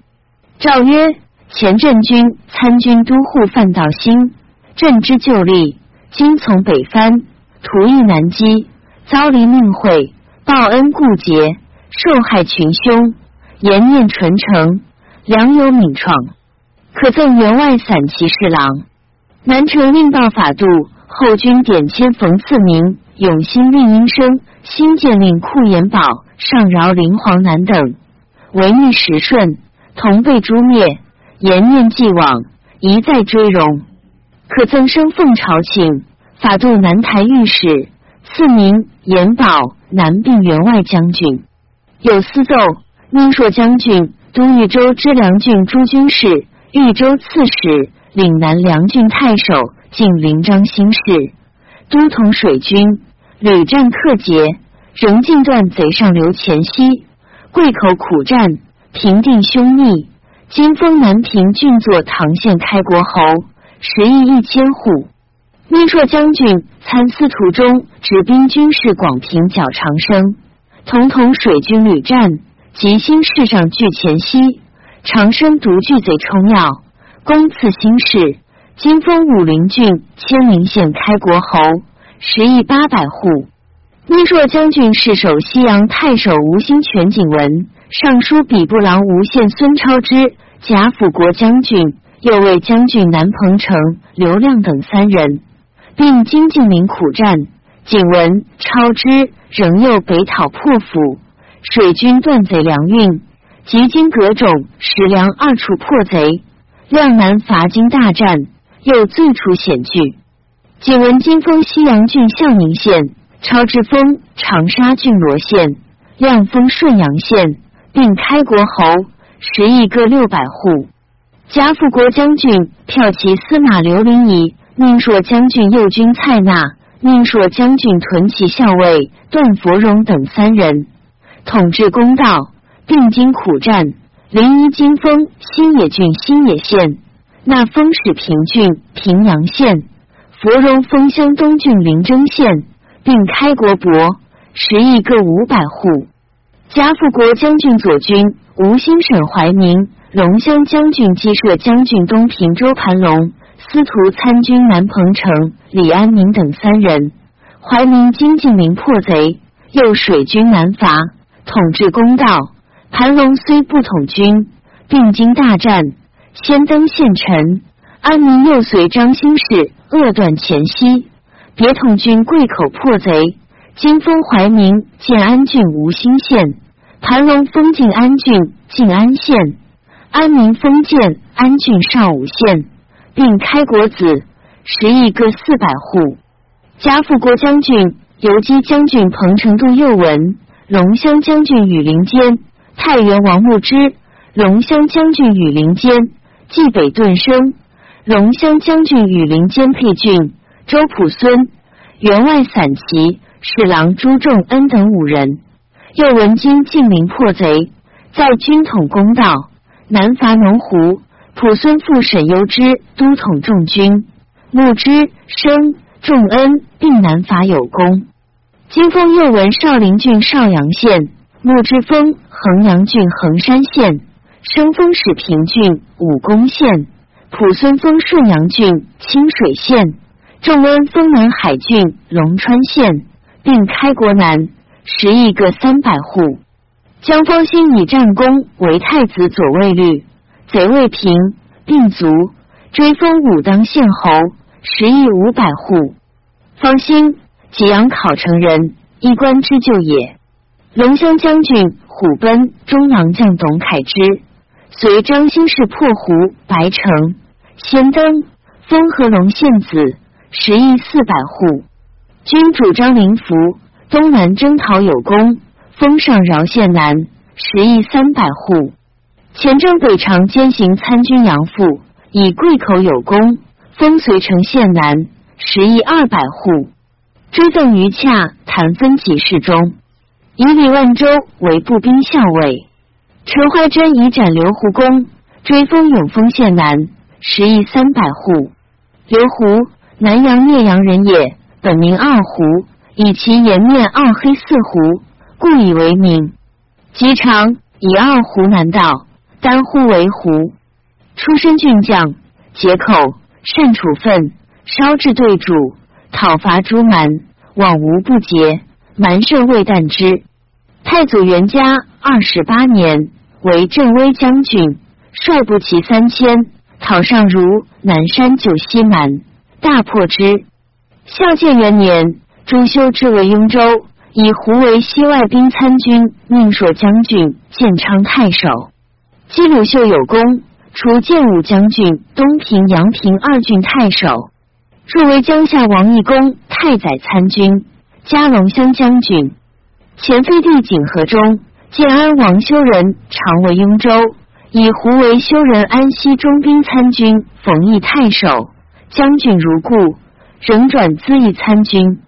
诏曰：前镇军参军都护范道兴，镇之旧吏，今从北藩，图意南击，遭离命会，报恩故节，受害群凶，颜念纯诚，良有敏创，可赠员外散骑侍郎。南城令报法度后军点迁冯赐明。永兴令阴生，新建令库延宝、上饶林黄南等，为逆时顺，同被诛灭。延念既往，一再追荣，可赠升奉朝请，法度南台御史，赐名延宝南并员外将军。有司奏，宁朔将军都豫州知良郡诸军事，豫州刺史，岭南梁郡太守，晋临漳兴事。都统水军屡战克捷，仍尽断贼上流前夕，贵口苦战，平定凶逆。今封南平郡作唐县开国侯，食邑一千户。密朔将军参司途中执兵军事广平剿长生，统统水军屡战，吉兴市上拒前夕，长生独据贼冲要，公赐兴市。今封武陵郡千陵县开国侯，十亿八百户。宁朔将军是守西阳太守吴兴全景文，尚书比部郎吴县孙超之，贾府国将军，右卫将军南彭城刘亮等三人，并经晋陵苦战。景文、超之仍又北讨破府，水军断贼粮运，及经葛种、石梁二处破贼。亮南伐金大战。又最处险峻。景文金封西阳郡孝宁县，超之封长沙郡罗县，亮封顺阳县，并开国侯，十亿各六百户。贾辅国将军骠骑司马刘林仪，宁朔将军右军蔡纳，宁朔将军屯骑校尉段佛荣等三人，统治公道，并经苦战，临沂金峰新野郡新野县，纳封始平郡平阳县，芙蓉峰乡东郡临征县，并开国帛十亿各五百户。加富国将军左军吴兴省怀明、龙乡将军击射将军东平周盘龙、司徒参军南彭城李安民等三人。怀明经晋明破贼，又水军南伐，统治公道。盘龙虽不统军，并经大战，先登县城。安民又随张兴氏扼断前夕，别统军贵口破贼。今封怀明建安郡吴兴县。盘龙封晋安郡晋安县，安民封建安郡上武县，并开国子十亿各四百户。加富国将军游击将军彭城度右文，龙骧将军羽林间，太原王牧之，龙乡将军羽林坚，冀北顿生，龙乡将军羽林坚配郡，周普孙，员外散骑侍郎朱仲恩等五人。又闻经晋陵破贼，在军统公道，南伐农胡。普孙父沈攸之都统众军，穆之生仲恩并南伐有功。金封又闻少陵郡邵阳县，穆之封衡阳郡衡山县，生封始平郡武功县，普孙封顺阳郡清水县，仲温封南海郡龙川县，并开国南。十亿个三百户，江方兴以战功为太子左卫律，贼未平，并卒，追封武当县侯，十亿五百户。方兴，济阳考城人，一官之旧也。龙骧将军虎贲中郎将董凯之，随张兴士破胡白城，先登封和龙县子，十亿四百户。君主张灵符。东南征讨有功，封上饶县南十亿三百户。前征北长兼行参军杨阜，以贵口有功，封随城县南十亿二百户。追赠于洽谭分给事中，以李万州为步兵校尉。陈怀真以斩刘胡公，追封永丰县南十亿三百户。刘胡，南阳聂阳人也，本名二胡。以其颜面二黑似胡，故以为名。及长以二胡南道，单呼为胡。出身俊将，结口善处分，烧制对主，讨伐诸蛮，往无不捷。蛮甚未旦之。太祖元嘉二十八年，为镇威将军，率部骑三千，讨上如南山九溪蛮，大破之。孝建元年。朱修之为雍州，以胡为西外兵参军、命朔将军、建昌太守。姬鲁秀有功，除建武将军、东平、阳平二郡太守，入为江夏王义公太宰参军、加龙乡将军。前废帝景和中，建安王修仁常为雍州，以胡为修仁安西中兵参军、冯异太守。将军如故，仍转资议参军。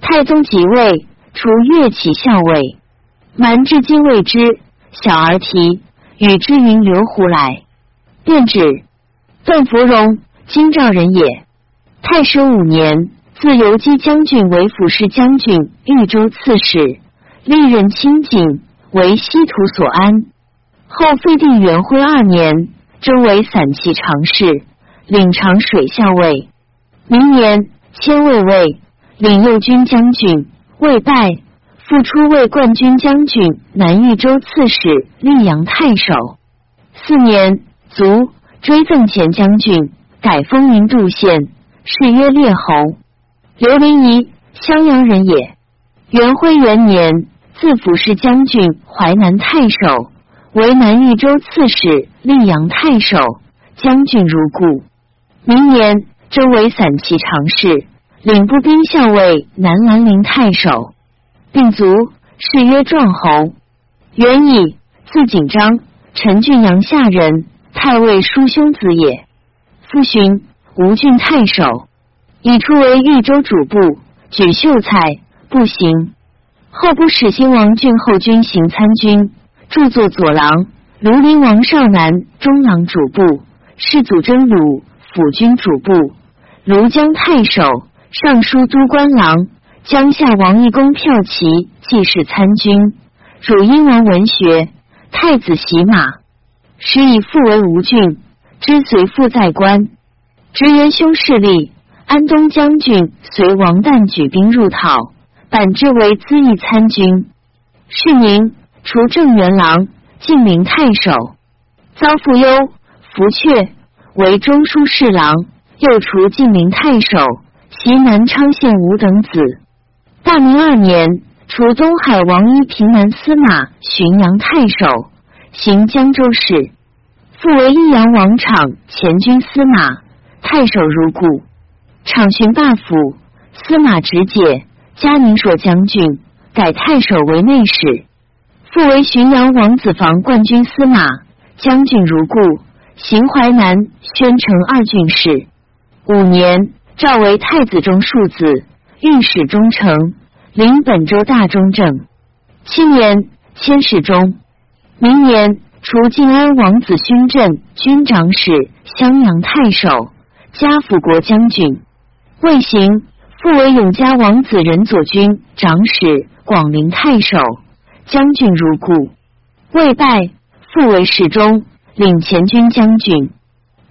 太宗即位，除岳起校尉，蛮至今未知。小儿啼与之云刘胡来，便指段芙蓉，京兆人也。太师五年，自游击将军为辅侍将军、豫州刺史，历任清景，为西土所安。后废帝元徽二年，征为散骑常侍，领长水校尉。明年迁卫尉。领右军将军，未拜，复出为冠军将军、南豫州刺史、溧阳太守。四年卒，追赠前将军，改封云度县，谥曰列侯。刘林仪，襄阳人也。元徽元年，自府侍将军、淮南太守，为南豫州刺史、溧阳太守，将军如故。明年，征为散骑常侍。领步兵校尉、南兰陵太守，并卒，谥曰壮侯。元乙，字景章，陈郡阳夏人，太尉叔兄子也。父寻，吴郡太守，已出为豫州主簿，举秀才，不行。后不使兴王郡后军行参军，著作左郎、庐陵王少南中郎主簿、世祖真鲁辅军主簿、庐江太守、尚书都官郎、江夏王义公骠骑记事参军、汝阴王文学、太子洗马，时以父为吴郡，之随父在官，直元兄势力。安东将军随王旦举兵入讨，bản 之为资义参军。是宁，除正元郎、晋陵太守，遭父忧，福阙为中书侍郎。又除晋陵太守，袭南昌县吴等子。大明二年，除东海王一平南司马、浔阳太守，行江州事。复为益阳王场前军司马、太守如故。场巡霸府，司马直解，嘉宁朔将军，改太守为内史。复为浔阳王子房冠军司马，将军如故。行淮南、宣城二郡事。五年，诏为太子中庶子，御史中丞，领本州大中正。七年，迁侍中。明年，除晋安王子勋镇军长史、襄阳太守，加辅国将军。魏行，复为永嘉王子仁左军长史、广陵太守、将军如故。魏败，复为侍中，领前军将军。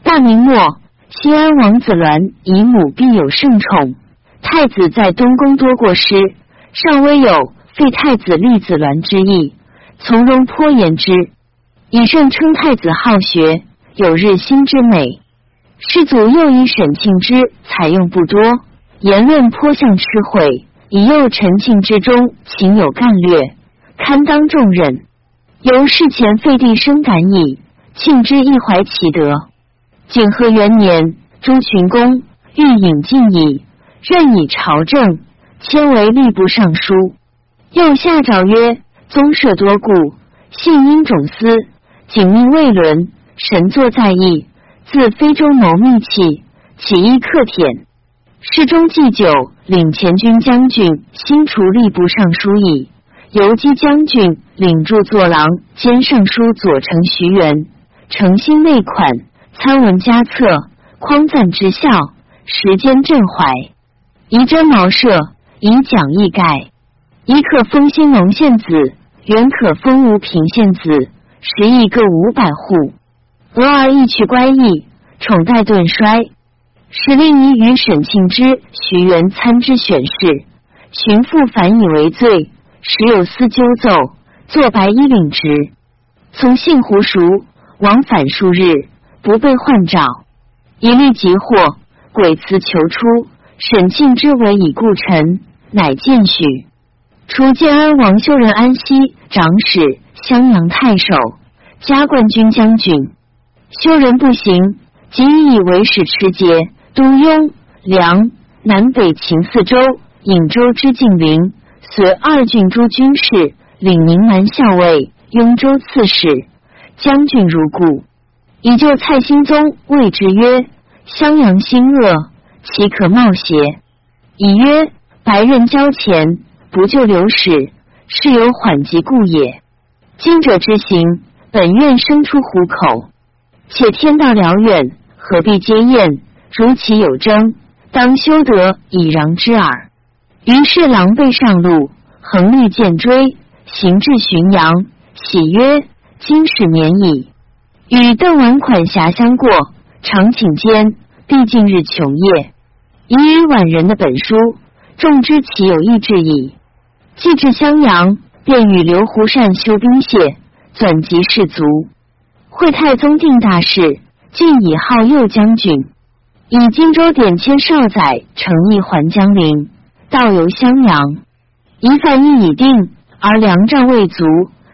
大明末，西安王子鸾以母必有圣宠，太子在东宫多过失，尚微有废太子立子鸾之意，从容颇言之。以圣称太子好学，有日新之美。世祖又以沈庆之采用不多，言论颇像痴悔，以右陈庆之中情有干略，堪当重任。由事前废帝生感矣，庆之亦怀其德。景和元年，朱群公欲引进矣，任以朝政，迁为吏部尚书。又下诏曰：宗社多故，信因种司，景命未伦，神作在意。自非洲谋密起，起义克田。侍中祭酒，领前军将军，新除吏部尚书矣。游击将军，领著作郎兼尚书左丞徐元，诚心内款，参文加策，匡赞之效，时间镇怀。仪真茅舍，以讲义盖。一克封兴隆县子，原可封吴平县子，十邑各五百户。俄而意趣乖异，宠待顿衰，使令仪与沈庆之、徐元参之选事，寻父反以为罪，时有司纠奏，作白衣领职，从信胡熟，往返数日，不被唤召，一律急获，鬼辞求出。沈庆之为已故臣，乃见许。除建安王修仁安西长史、襄阳太守、加冠军将军。修人不行，即以为使持节、都雍、梁、南北秦四州、颍州之境陵，随二郡诸军事，领宁南校尉、雍州刺史、将军如故。以救蔡兴宗谓之曰：“襄阳兴恶，岂可冒邪？”以曰：“白刃交钱，不救流矢，是有缓急故也。今者之行，本愿生出虎口。”且天道辽远，何必接宴？如其有争，当修德以攘之耳。于是狼狈上路，横律剑追，行至浔阳，喜曰：“今始年矣。”与邓婉款遐相过，常请间，必近日穷夜。以与晚人的本书，众知其有意志矣。既至襄阳，便与刘胡善修兵械，转及士卒。会太宗定大事，晋以号右将军，以荆州点签少宰，诚意还江陵，道游襄阳。疑犯意已定，而粮帐未足，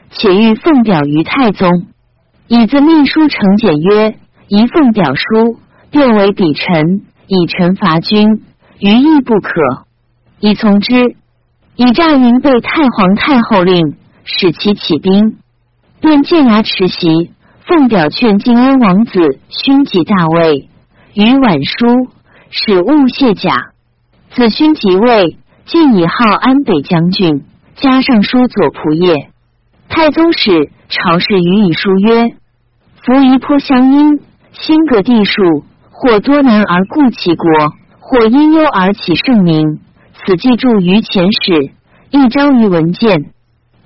且欲奉表于太宗。以自秘书承简曰：“一奉表书，便为鄙臣，以臣伐君，于义不可。”以从之。以诈云被太皇太后令，使其起兵，便建牙持袭。奉表劝晋安王子勋即大位，与晚书，使勿卸甲。子勋即位，晋以号安北将军，加上书左仆射。太宗使朝士予以书曰：“夫夷颇相因，心隔地数，或多难而固其国，或因忧而起圣明。此记注于前史，一章于文件。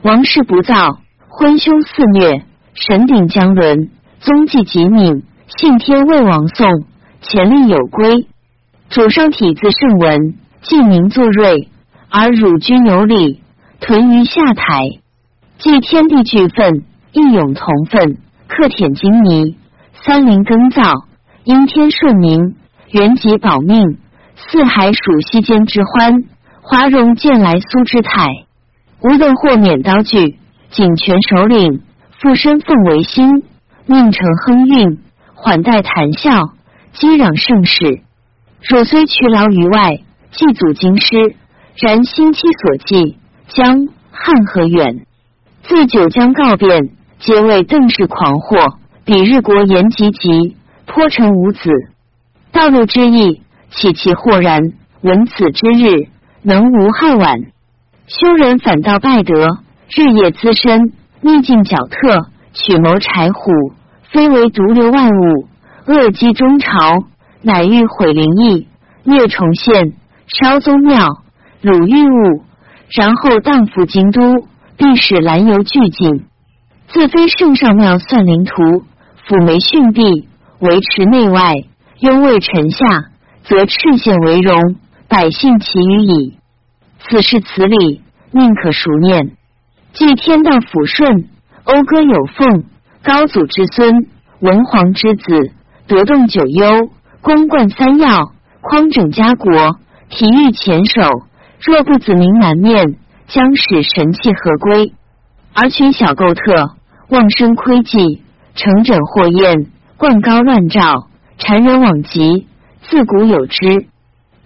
王室不造，昏凶肆虐，神鼎将轮，宗纪极敏，信天魏王宋，潜力有归。主上体字圣文，记名作瑞，而汝君有礼，屯于下台。祭天地俱愤，义勇同愤，克舔金泥，三灵耕造，因天顺民，元吉保命，四海属西间之欢，华容见来苏之泰，无等或免刀具，警权首领，复身奉为心，命成亨运，缓待谈笑，激攘盛世。若虽屈劳于外，祭祖京师，然心期所寄，将汉河远。自九江告变，皆为邓氏狂祸。彼日国言急急，颇成无子。道路之意，岂其豁然？闻此之日，能无害晚？修人反倒败德，日夜滋身，逆境狡特，取谋柴虎，非为独留万物，恶击中朝，乃欲毁灵异，灭重县，烧宗庙，掳玉物，然后荡赴京都。必使兰油俱尽，自非圣上庙算灵图，抚眉训弼，维持内外，拥卫臣下，则赤县为荣，百姓其余矣。此事此理，宁可熟念。继天道抚顺，讴歌有凤，高祖之孙，文皇之子，得动九幽，宫冠三耀，匡整家国，体育前首。若不子民南面。将使神器合归，而群小构特，妄生窥忌，成枕祸宴，冠高乱照，谗人罔极，自古有之。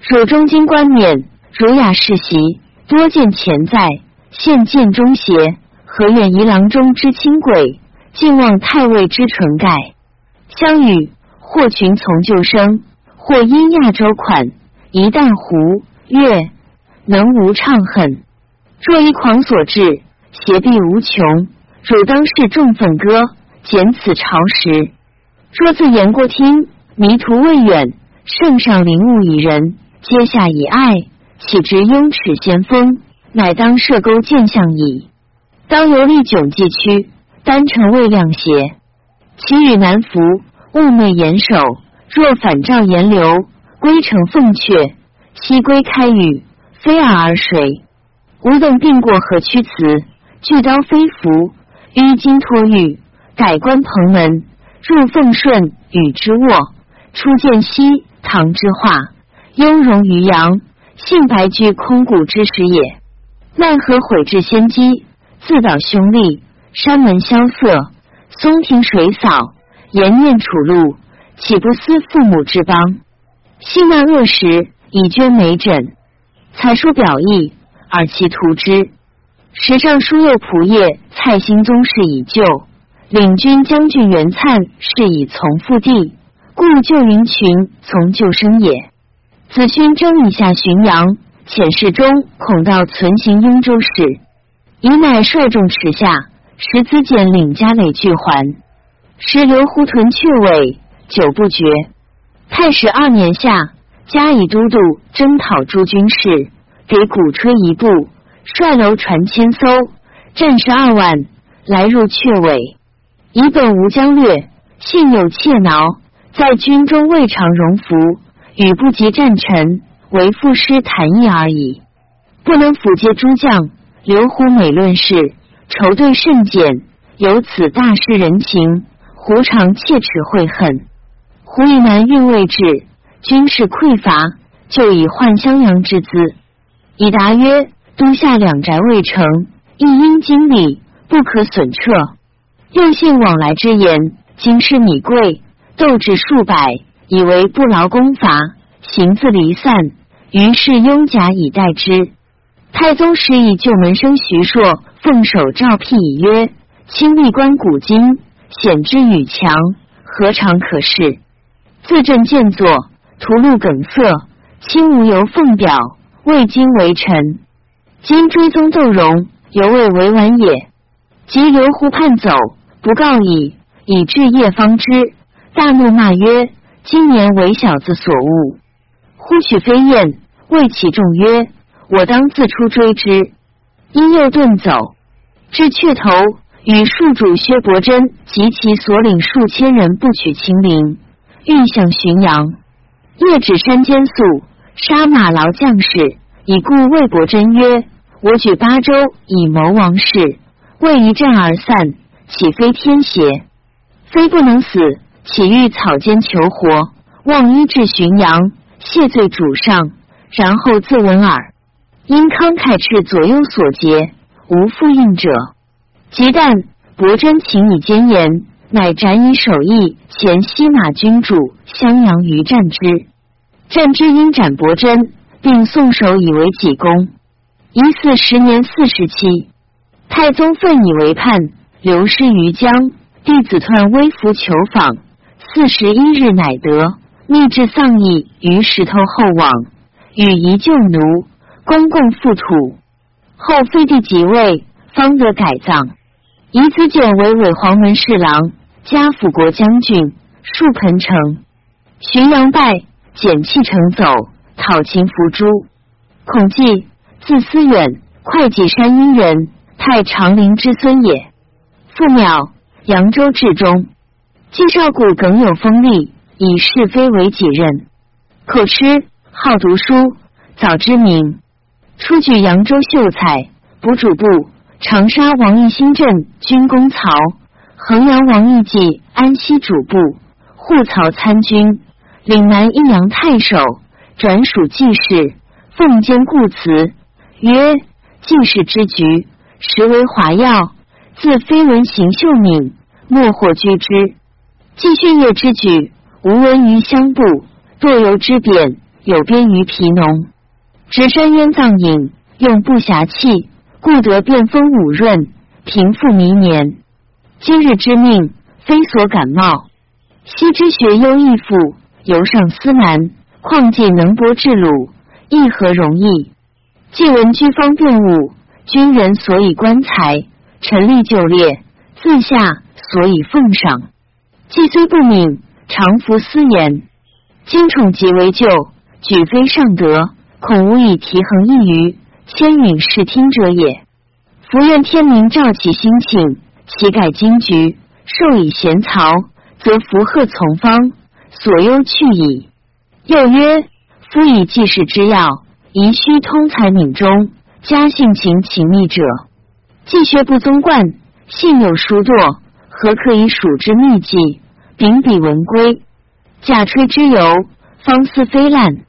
汝中经冠冕，儒雅世袭，多见潜在，现见中邪，何愿仪郎中之轻轨，敬望太尉之纯盖？相与或群从旧生，或因亚洲款，一旦胡越，能无怅恨？若一狂所至，邪必无穷。汝当是众愤歌，减此朝时。若自言过听，迷途未远。圣上灵物以人，阶下以爱，岂知雍齿先锋？乃当设钩见相矣。当游历迥济区，单程未量邪？其与难服，物昧严守。若反照严流，归程凤阙，西归开宇，飞尔而谁？吾等并过河曲辞，巨刀飞拂，淤金脱玉，改关蓬门，入凤顺与之卧，初见西唐之画，雍容于阳，幸白居空谷之时也。奈何毁至先机，自导凶厉，山门萧瑟，松亭水扫，颜面楚路，岂不思父母之邦？幸难恶时，以捐美枕，才疏表意。而其图之，时尚书右仆射蔡兴宗室已旧，领军将军袁粲是以从父弟，故旧云群从旧生也。子勋征以下浔阳，遣侍中恐到存行雍州事，以乃率众驰下，使子简领家累俱还。时刘胡屯阙尾，久不绝。太史二年夏，加以都督征讨诸军事。给鼓吹一部，率楼船千艘，战士二万，来入阙尾。以本无将略，幸有怯挠，在军中未尝荣服，与不及战臣，为赋诗谈议而已。不能抚接诸将，刘胡每论事，仇对甚简，有此大事人情，胡常切齿悔恨。胡以南运未至，军事匮乏，就以换襄阳之资。以答曰：“都下两宅未成，一应经理，不可损撤。又信往来之言，今是米贵，斗志数百，以为不劳功伐，行自离散。于是拥甲以待之。太宗时以旧门生徐硕奉守诏辟以曰：‘亲历观古今，显之与强，何尝可恃？’自朕见作，屠戮梗塞，亲无由奉表。”未经为臣，今追宗窦融，犹未为完也。及流湖畔走，不告矣，以至夜方知。大怒骂曰：“今年为小子所误。”忽许飞燕，谓其众曰：“我当自出追之。”因又遁走，至阙头，与戍主薛伯珍及其所领数千人不取秦陵，欲向浔阳。夜指山间宿，杀马劳将士，以故魏伯珍曰：“我举八州以谋王室，为一战而散，岂非天邪？非不能死，岂欲草间求活？望医治浔阳，谢罪主上，然后自刎耳。”因慷慨斥左右所结，无复应者。即旦伯真请以奸言，乃斩以首义前西马君主襄阳于战之。战之因斩伯真，并送首以为己功。一四十年四十七，太宗奋以为叛，流失于江。弟子团微服求访，四十一日乃得，密至丧邑于石头后往，与一旧奴。公共复土后，废帝即位，方得改葬。遗子简为伪黄门侍郎，加辅国将军，戍彭城。浔阳败，简弃城走，讨秦伏诛。孔季，字思远，会稽山阴人，太常陵之孙也。父淼，扬州治中。季少谷耿有锋利，以是非为己任，口吃，好读书，早知名。出举扬州秀才，补主簿，长沙王义新镇军功曹，衡阳王义季安西主簿，护曹参军，岭南阴阳太守，转属记事，奉兼故辞，曰：进士之局，实为华要。自非文行秀敏，莫或居之。继训业之举，无闻于乡部，若由之贬，有编于皮农。直山渊藏饮，用不暇气，故得变风五润，平复弥年。今日之命，非所感冒。昔之学优异父，犹上思难，况既能博至鲁，亦何容易？既闻居方便物，军人所以观才，臣立就列，自下所以奉赏。既虽不敏，常服私言。今宠即为旧，举非上德。恐无以提衡一隅，千允视听者也。福愿天明照其心情，其改经局，授以贤曹，则福贺从方，所忧去矣。又曰：夫以济世之要，宜须通才敏中，加性情情密者。既学不宗贯，信有疏惰，何可以数之秘籍？秉笔文规，假吹之由，方思非滥。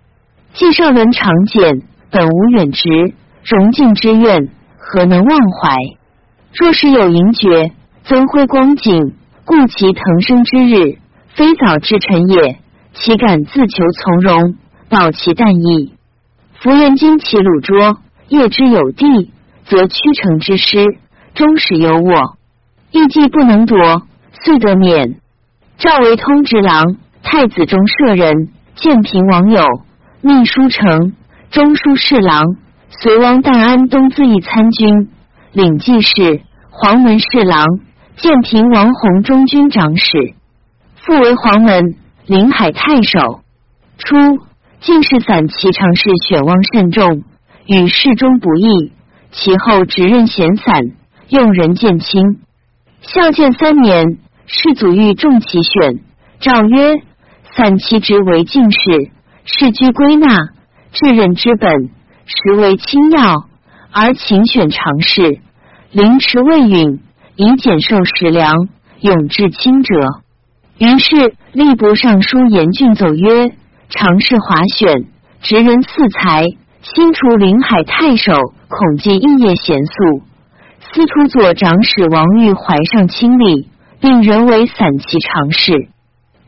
季少伦长简，本无远直，荣敬之愿，何能忘怀？若是有盈爵，增辉光景，故其腾升之日，非早之臣也。岂敢自求从容，保其淡逸？夫人今其鲁拙，业之有地，则屈成之师，终始有我。意既不能夺，遂得免。赵为通直郎，太子中舍人，建平王友。秘书丞、中书侍郎、隋王大安东自义参军、领记事、黄门侍郎、建平王弘中军长史，复为黄门临海太守。初，进士散骑常侍选望甚重，与侍中不易。其后执任闲散，用人见轻。孝建三年，世祖欲重其选，诏曰：散骑职为进士。世居归纳，治任之本，实为清要，而勤选常侍，凌迟未允，以减受食粮，永至轻者。于是吏部尚书严峻奏曰：常侍华选，职人四才，新除临海太守孔季异业贤素，司徒左长史王玉怀上清礼，并人为散骑常侍。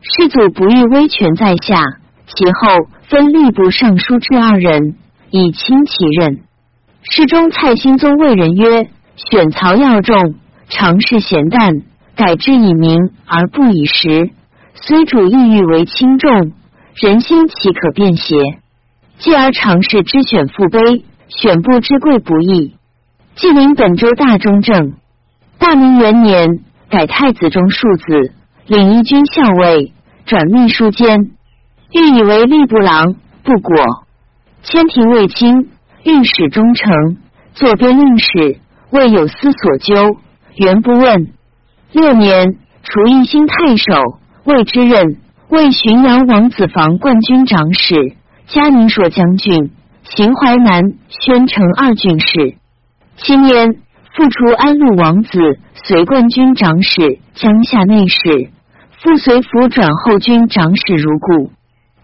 世祖不欲威权在下。其后分吏部尚书至二人，以轻其任。侍中蔡兴宗谓人曰：“选曹要重，常侍咸淡，改之以明而不以实。虽主意欲为轻重，人心岂可便邪？继而常侍之选父卑，选部之贵不易。既临本州大中正，大明元年，改太子中庶子，领一军校尉，转秘书监，欲以为吏部郎，不果。千庭未清，御史中丞，坐边令史，未有司所究，原不问。六年，除义兴太守，魏之任，为浔阳王子房冠军长史，嘉宁朔将军，秦淮南、宣城二郡事。七年。复除安陆王子，随冠军长史、江夏内史，复随府转后军长史如故。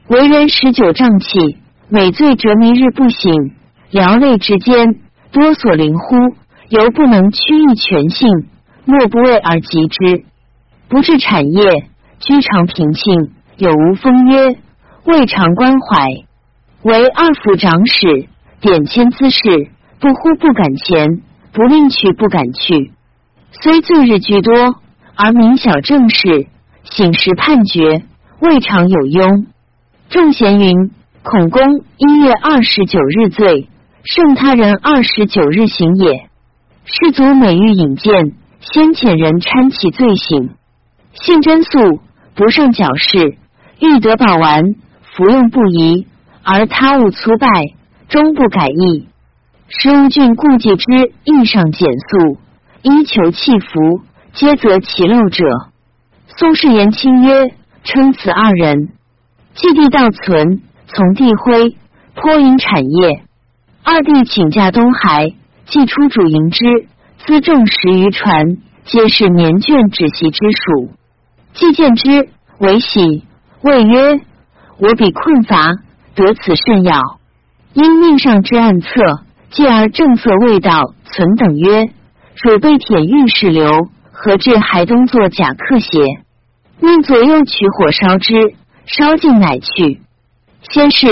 为人十九瘴气，每醉折迷日不醒，聊泪之间，多所灵乎？犹不能屈意全性，莫不为而及之。不治产业，居常平庆，有无风约，未尝关怀。为二府长史，典签资事，不呼不敢前。不令去，不敢去。虽罪日居多，而明晓正事，醒时判决，未尝有庸。仲贤云：孔公一月二十九日罪，胜他人二十九日行也。士卒每欲引荐，先遣人搀其罪行。性真素，不胜矫饰，欲得宝丸，服用不宜，而他物粗败，终不改易。时吴郡故记之意上简素，依求弃服，皆择其陋者。宋世言亲曰：“称此二人，祭地道存，从地辉，颇营产业。二弟请假东海，既出主营之，辎重十余船，皆是年卷止息之属。既见之，为喜，谓曰：‘我比困乏，得此甚要。因命上之暗策。’继而正色未到，存等曰：“汝被舔御史流，何至海东作假客邪？”命左右取火烧之，烧尽乃去。先是，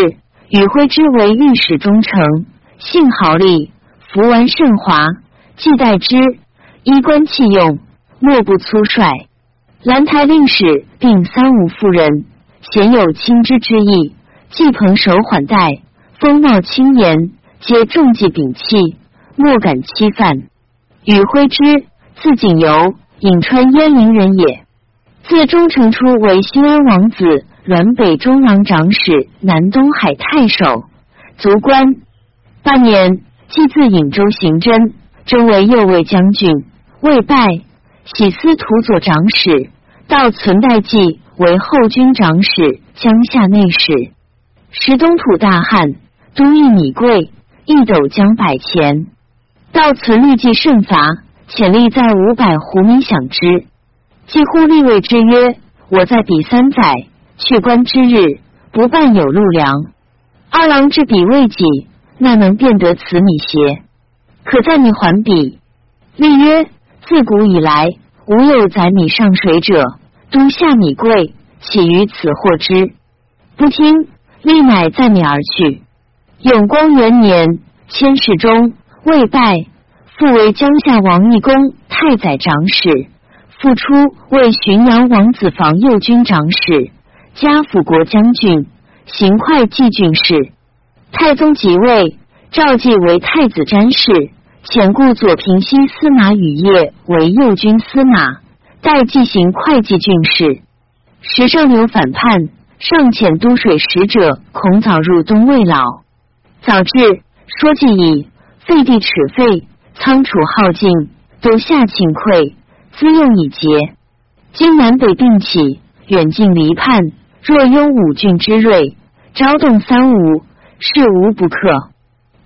宇辉之为御史中丞，性豪利，服完甚华，既待之，衣冠器用，莫不粗率。兰台令史并三五妇人，鲜有亲之之意，既蓬首缓待，风貌轻颜。皆重记摒弃，莫敢欺犯。宇辉之，字景游，颍川鄢陵人也。自忠诚初为新安王子，滦北中郎长史，南东海太守，卒官。半年，即自颍州行真，征为右卫将军，未拜，喜司徒左长史，到存代记为后军长史，江夏内史。时东土大旱，都邑米贵。一斗将百钱，到存律计甚乏，潜力在五百斛米享之。几乎立位之曰：“我在彼三载，去官之日，不办有禄粮。二郎之彼未己，那能变得此米邪？可在你还笔。”立曰：“自古以来，无有载米上水者，都下米贵，岂于此获之？”不听，立乃载米而去。永光元年，千世中未拜，复为江夏王义公太宰长史。复出为浔阳王子房右军长史，加辅国将军，行会稽郡事。太宗即位，召继为太子詹事，遣故左平西司马羽业为右军司马，代继行会稽郡事。时上流反叛，上遣都水使者，恐早入东未老。早至，说既已，废地齿废，仓储耗尽，都下请溃，资用已竭。今南北并起，远近离叛，若拥五郡之锐，招动三吴，是无不克。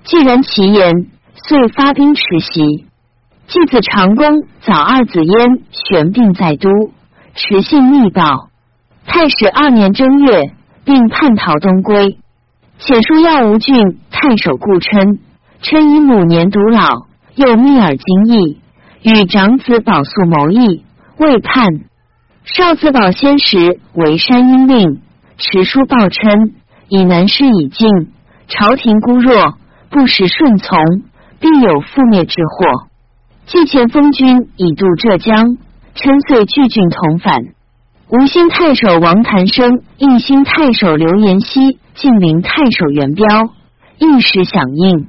既然其言，遂发兵持袭。继子长公早二子焉玄病在都，持信密报。太史二年正月，并叛逃东归。遣书要吴郡太守顾琛，琛以母年独老，又密耳精义，与长子保素谋议，未叛。少子保先时为山阴令，持书报称，以南师已尽，朝廷孤弱，不时顺从，必有覆灭之祸。季前封军以渡浙江，琛遂拒郡同返。吴兴太守王谭生，应兴太守刘延熙。晋陵太守元彪一时响应，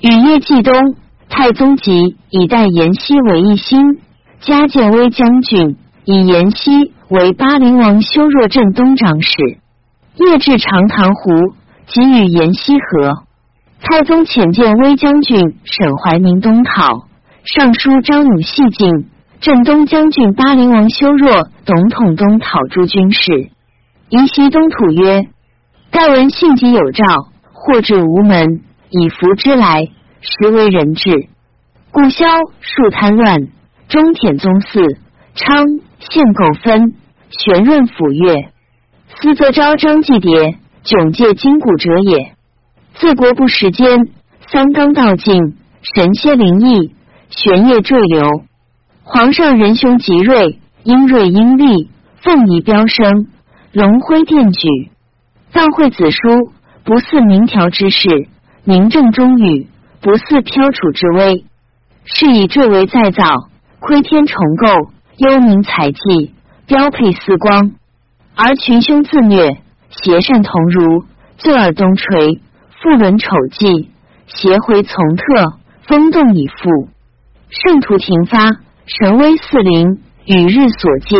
与叶季东太宗即以代延熙为一心，加建威将军，以延熙为巴陵王修若镇东长史，夜至长塘湖，即与延熙合。太宗遣见威将军沈怀明东讨，尚书张勇细进，镇东将军巴陵王修若董统东讨诸军事。宜西东土曰：“盖闻信即有诏，或至无门，以服之来，实为人质。故萧数贪乱，中舔宗嗣，昌献苟分，玄润抚越，私则招张继迭，迥借金谷者也。自国不时间，三纲道尽，神蝎灵异，玄业坠流。皇上仁兄极锐，英锐英力，凤仪飙升。”龙辉殿举，藏会子书不似明条之势，明正中语不似飘楚之威，是以坠为再造，窥天重构，幽冥采祭，标配四光，而群凶自虐，邪善同如，醉耳东垂，复轮丑迹，邪回从特，风动已复，圣徒停发，神威四灵，与日所借，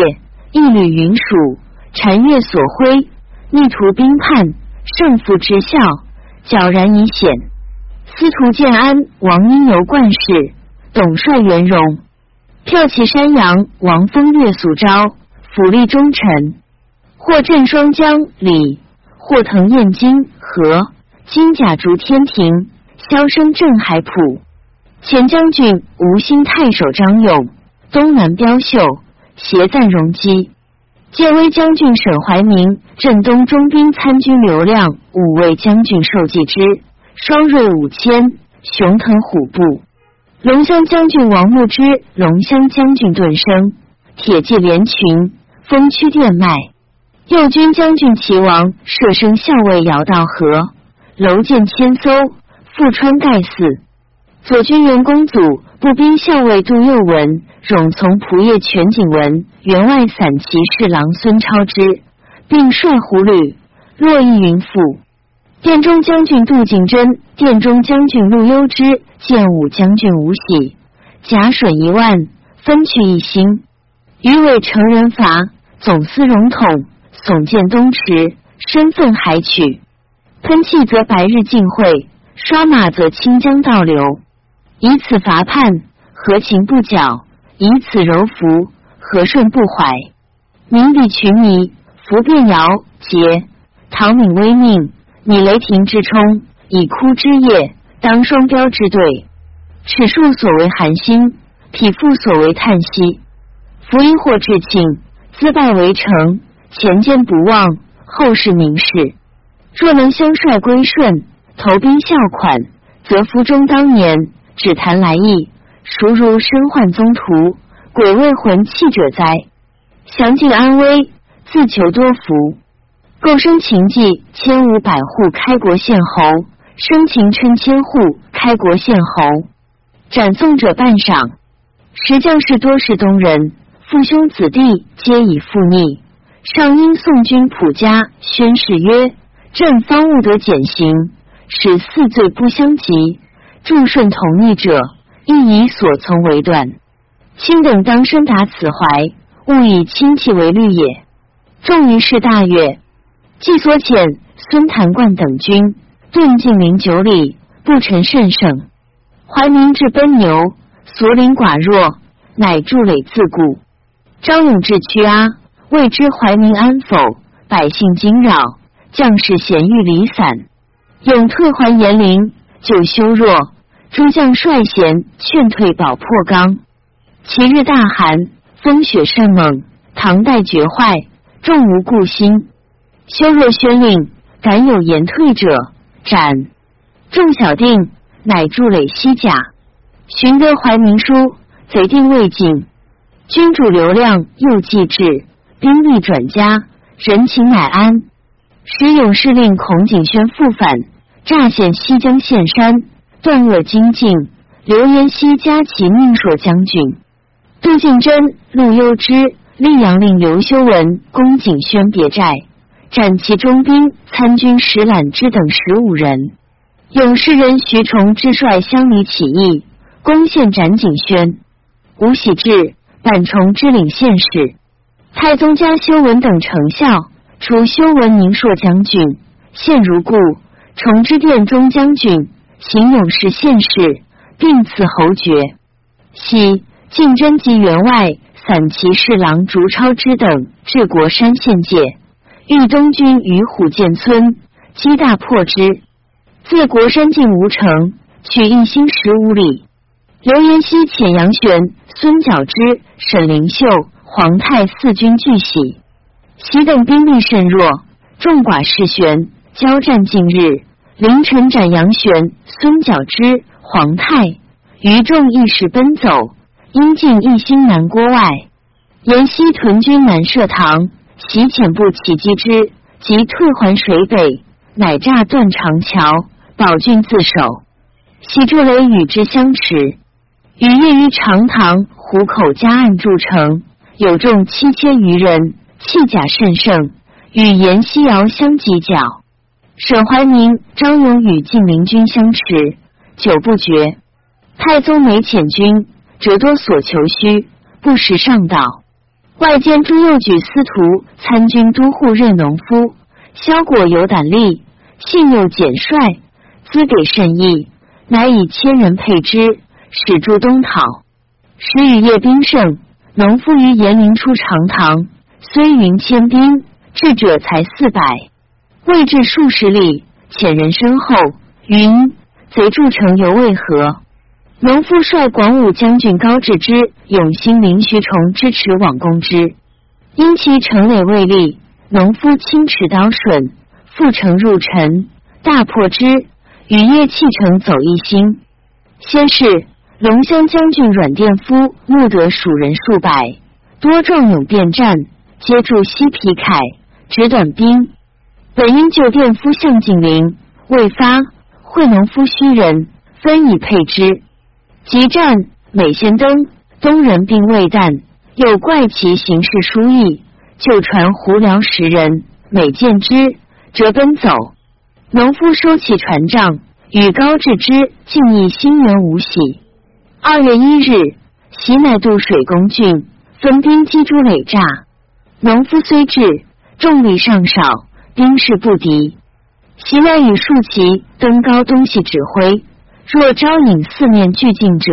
一缕云属。禅月所辉，逆途兵叛，胜负之效，皎然已显。司徒建安王因由冠氏，董帅元荣，骠骑山羊王风月俗招，辅力忠臣。或镇双江李，或腾燕京和，金甲逐天庭，萧声镇海浦。前将军吴兴太守张勇，东南标秀，协赞容基。建威将军沈怀明，镇东中兵参军刘亮，五位将军受记之，双锐五千，雄腾虎步。龙骧将军王牧之，龙骧将军顿生，铁骑连群，风驱电脉。右军将军齐王，射生校尉姚道和，楼建千艘，富川盖寺。左军元公祖，步兵校尉杜佑文。冗从仆射全景文，员外散骑侍郎孙超之，并率胡旅，洛邑云父。殿中将军杜景真，殿中将军陆攸之，建武将军吴喜，甲损一万，分去一星。余为成人阀，总司荣统，耸建东池，身份海取。喷气则白日尽会，刷马则清江倒流。以此伐叛，何情不剿？以此柔服，和顺不怀。民比群迷，伏变摇节。唐敏威命，以雷霆之冲，以枯之叶，当双标之对。尺数所为寒心，匹夫所为叹息。福因祸至庆，自败为成，前见不忘，后世明事。若能相率归顺，投兵效款，则夫中当年只谈来意。孰如身患宗徒，鬼未魂气者哉？详尽安危，自求多福。构生秦计，千五百户开国献侯；生秦称千户开国献侯。斩宋者半赏。时将士多是东人，父兄子弟皆已复逆。上因宋军普家宣誓曰：“朕方务得减刑，使四罪不相及。众顺同逆者。”亦以所从为断，卿等当深达此怀，勿以亲戚为虑也。众于是大悦。既所遣孙谭冠等军遁进灵九里，不成甚盛。怀民至奔牛，所领寡弱，乃筑垒自固。张勇至屈阿，未知怀民安否？百姓惊扰，将士咸欲离散。勇退还延陵，就修弱。诸将率贤劝退，保破冈。其日大寒，风雪甚猛，唐代绝坏，众无故心。修若宣令，敢有言退者，斩。众小定，乃筑垒西甲。寻得怀民书，贼定未尽。君主刘亮又继至，兵力转加，人情乃安。使勇士令孔景轩复返，诈险西江陷山。断恶精进，刘延熙加其命朔将军，杜敬真、陆攸之、溧阳令刘修文、龚景轩别寨，斩其中兵参军石览之等十五人。勇士人徐崇之率乡里起义，攻陷斩景轩。吴喜志、板崇之领县使。太宗加修文等丞相，除修文宁朔将军，现如故。崇之殿中将军，行勇士县使，并赐侯爵。喜晋贞及员外散骑侍郎竹超之等至国山县界，豫东军于虎涧村，击大破之。自国山进吴城，取一星十五里。刘延熙遣杨玄、孙角之、沈灵秀。皇泰四军俱喜，喜等兵力甚弱，众寡势悬，交战近日，凌晨斩杨玄、孙角之、皇泰，余众一时奔走，因进一心南郭外。延熙屯军南社堂，喜遣部起击之，即退还水北，乃诈断长桥，保郡自守。喜筑垒与之相持，与夜于长塘虎口夹岸筑城。有众七千余人，弃甲甚盛，与阎锡尧相犄角。沈怀民、张勇与晋陵军相持，久不决。太宗每遣军，折多所求虚，不时上道。外兼朱右举司徒、参军都护任农夫，萧果有胆力，信又简率，资给甚益，乃以千人配之，使诸东讨。时雨夜兵盛。农夫于延陵出长塘，虽云千兵，至者才四百，未至数十里，遣人身后，云贼筑城犹未何？农夫率广武将军高志之、永兴林徐崇支持往攻之，因其城垒未立，农夫轻持刀笋，复城入城，大破之，雨夜弃城走一星。先是。龙骧将军阮殿夫募得蜀人数百，多壮勇便战，皆助西皮铠，执短兵。本应救殿夫向景陵，未发，会农夫虚人，分以配之。即战，每先登，东人兵未旦，又怪其行事疏逸，就传胡辽十人，每见之，折奔走。农夫收起船杖，与高志之进议新元无喜。二月一日，袭乃渡水攻郡，分兵击诸垒栅。农夫虽至，众力尚少，兵势不敌。袭乃与数骑登高东西指挥，若招引四面俱进者，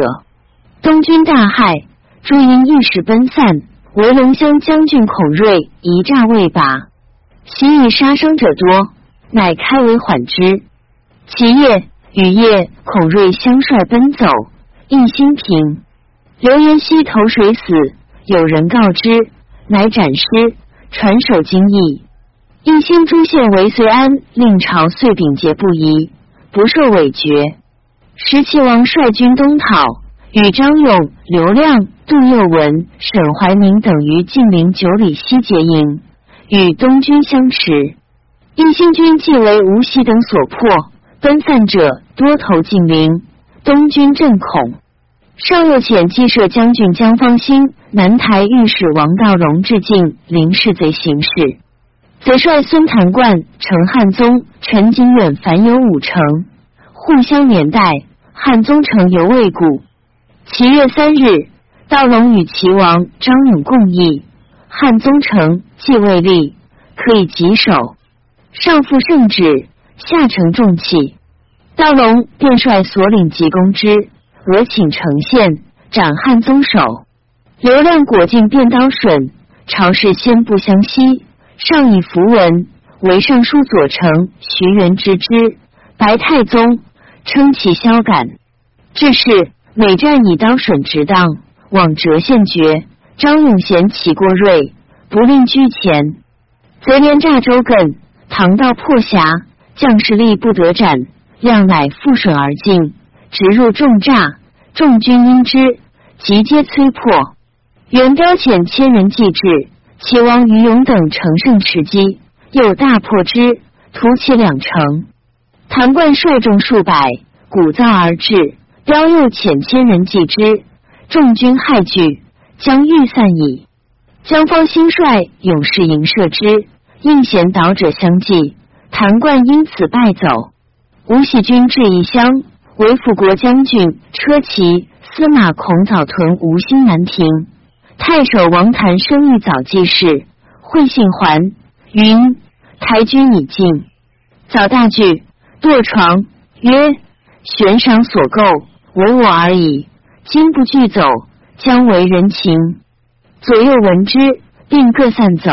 东军大骇，诸营一时奔散。唯龙骧将军孔瑞一诈未拔，袭以杀伤者多，乃开为缓之。其夜与夜，孔瑞相率奔走。应兴平，刘延熙投水死，有人告之，乃斩尸，传首经义。应兴诸县为遂安，令朝遂秉节不移，不受委决。石岐王率军东讨，与张勇、刘亮、杜佑文、沈怀民等于晋陵九里西结营，与东军相持。应兴军既为吴锡等所破，分散者多投晋陵。东军震恐，上又遣计射将军江方兴、南台御史王道荣致敬林氏贼行事。贼率孙谭冠、陈汉宗、陈景远凡有五城，互相年代。汉宗城犹未固。七月三日，道龙与齐王张勇共议，汉宗城既未立，可以棘守。上复圣旨，下承重器。道龙便率所领急攻之，俄请城县斩汉宗首。刘亮果进便刀损，朝事先不相惜，上以符文为尚书左丞徐元之之。白太宗称其萧感。至是每战以刀损直当，往折县绝。张永贤起过锐，不令居前。贼连诈周艮，唐道破峡，将士力不得斩。亮乃覆水而进，直入重诈，众军因之，即皆摧破。元彪遣千人继至，齐王于勇等乘胜持击，又大破之，屠其两城。谭冠率众数百，鼓噪而至，彪又遣千人继之，众军骇惧，将欲散矣。江方兴率勇士迎射之，应贤导者相继，谭冠因此败走。吴喜军至异乡，为辅国将军车骑司马孔藻屯吴兴南亭，太守王谭生欲早记事，会信还云：“台军已尽，早大惧，堕床。”曰：“悬赏所购，唯我而已。今不具走，将为人情。”左右闻之，并各散走。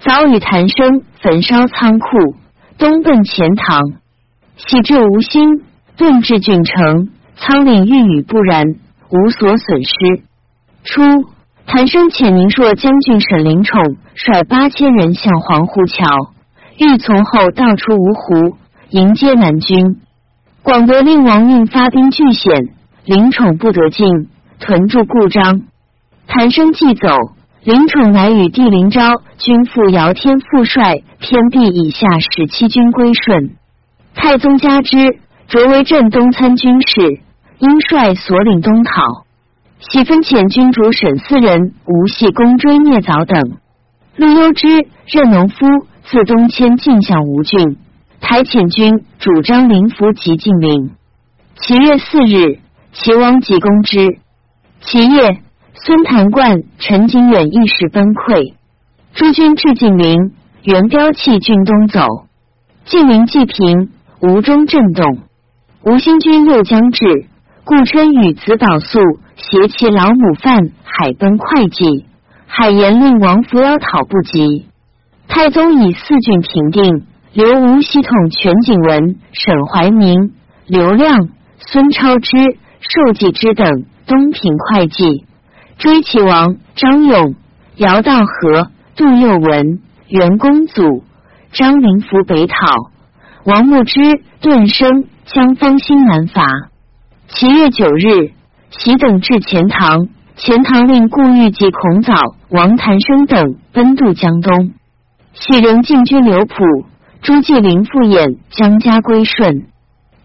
早与谭生焚烧仓库，东奔钱塘。喜至吴兴，顿至郡城，仓廪遇雨不燃，无所损失。初，谭生遣宁朔将军沈灵宠率八千人向黄湖桥，欲从后道出芜湖，迎接南军。广德令王运发兵拒险，灵宠不得进，屯驻故章。谭生既走，林宠乃与帝陵昭军副姚天副帅偏避以下十七军归顺。太宗加之，擢为镇东参军事，因率所领东讨。喜分遣军主沈思仁、吴系公追聂早等。陆幽之任农夫，自东迁晋向吴郡。台遣军主张临符及晋陵。七月四日，齐王即攻之。其夜。孙谭贯、陈景远一时崩溃，诸军至晋陵，原标弃郡东走。晋陵既平，吴中震动。吴兴军又将至，故称与子宝素携其老母犯海奔会稽，海盐令王扶妖讨不及。太宗以四郡平定，刘吴系统全景文、沈怀民、刘亮、孙超之、寿季之等东平会计。追其王张勇、姚道和、杜佑文、袁公祖、张灵福北讨，王牧之、顿生将方兴南伐。七月九日，喜等至钱塘，钱塘令顾玉及孔藻、王谭生等奔渡江东。喜仍进军刘浦，朱继陵复演江家归顺。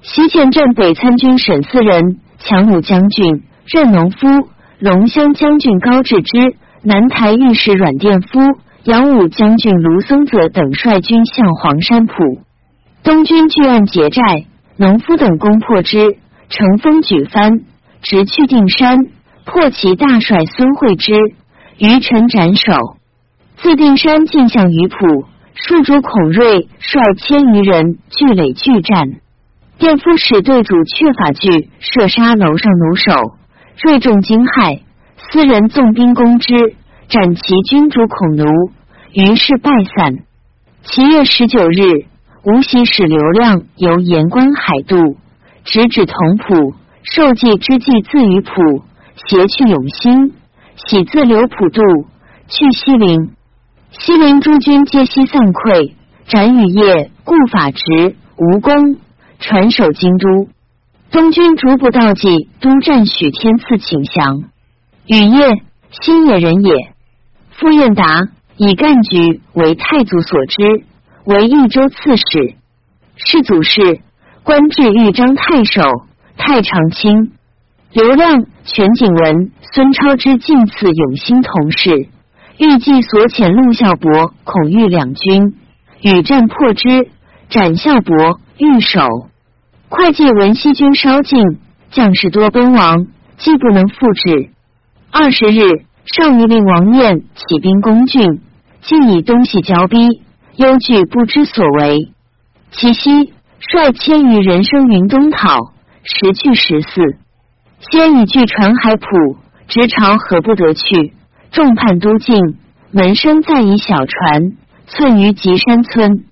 西涧镇北参军沈四人、强弩将军任农夫。龙骧将军高志之、南台御史阮殿夫、杨武将军卢僧泽等率军向黄山浦，东军据岸劫寨，农夫等攻破之，乘风举帆，直去定山，破其大帅孙惠之，余臣斩首。自定山进向鱼浦，庶主孔瑞率千余人聚垒拒战，殿夫使队主却法炬射杀楼上弩手。锐众惊骇，私人纵兵攻之，斩其君主孔奴，于是败散。七月十九日，吴喜使刘亮由盐官海渡，直指同浦，受祭之计自于浦，携去永兴。喜自刘浦渡，去西陵。西陵诸军皆悉散溃，斩羽业、故法直、吴公，传守京都。东军逐步到济都战许天赐请降，羽业新野人也。傅彦达以干局为太祖所知，为益州刺史。世祖事，官至豫章太守、太常卿。刘亮、全景文、孙超之进赐永兴同事，预计所遣陆孝伯、孔玉两军，与战破之，斩孝伯、御守。会稽闻西军稍近，将士多奔亡，既不能复制。二十日，上谕令王晏起兵攻郡，竟以东西交逼，忧惧不知所为。其夕，率千余人生云东讨，时去十四。先已据传海浦，直朝何不得去。众叛都进，门生再以小船寸于吉山村。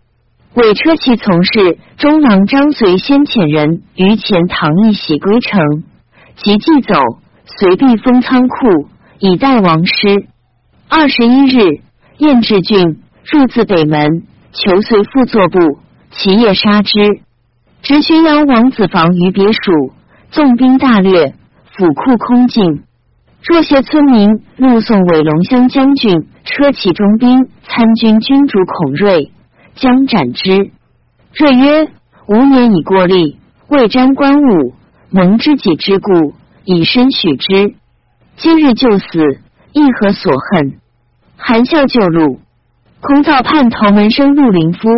伪车骑从事中郎张随先遣人于前唐一喜归城，即即走，随避封仓库，以待王师。二十一日，燕至郡，入自北门，求随副作部，其夜杀之。执宣阳王子房于别署，纵兵大掠，府库空尽。若些村民怒送韦龙乡将军车骑中兵参军军主孔瑞。将斩之。瑞曰：“吾年已过立，未沾官物，蒙知己之故，以身许之。今日就死，亦何所恨？”含笑就路。孔早叛头门生陆林夫，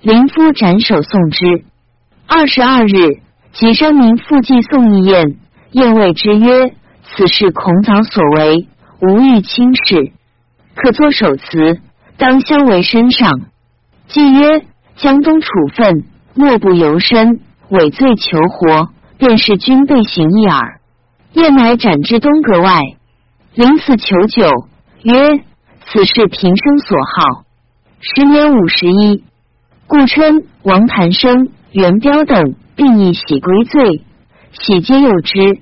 林夫斩首送之。二十二日，即生民复祭送一宴，宴谓之曰：“此事孔早所为，无欲轻视，可作守词，当相为身上。既曰：江东处分，莫不由身，伪罪求活，便是君备行一耳。夜乃斩之东阁外，临死求酒，曰：此事平生所好。时年五十一，故称王盘生、元彪等并以喜归罪，喜皆诱之。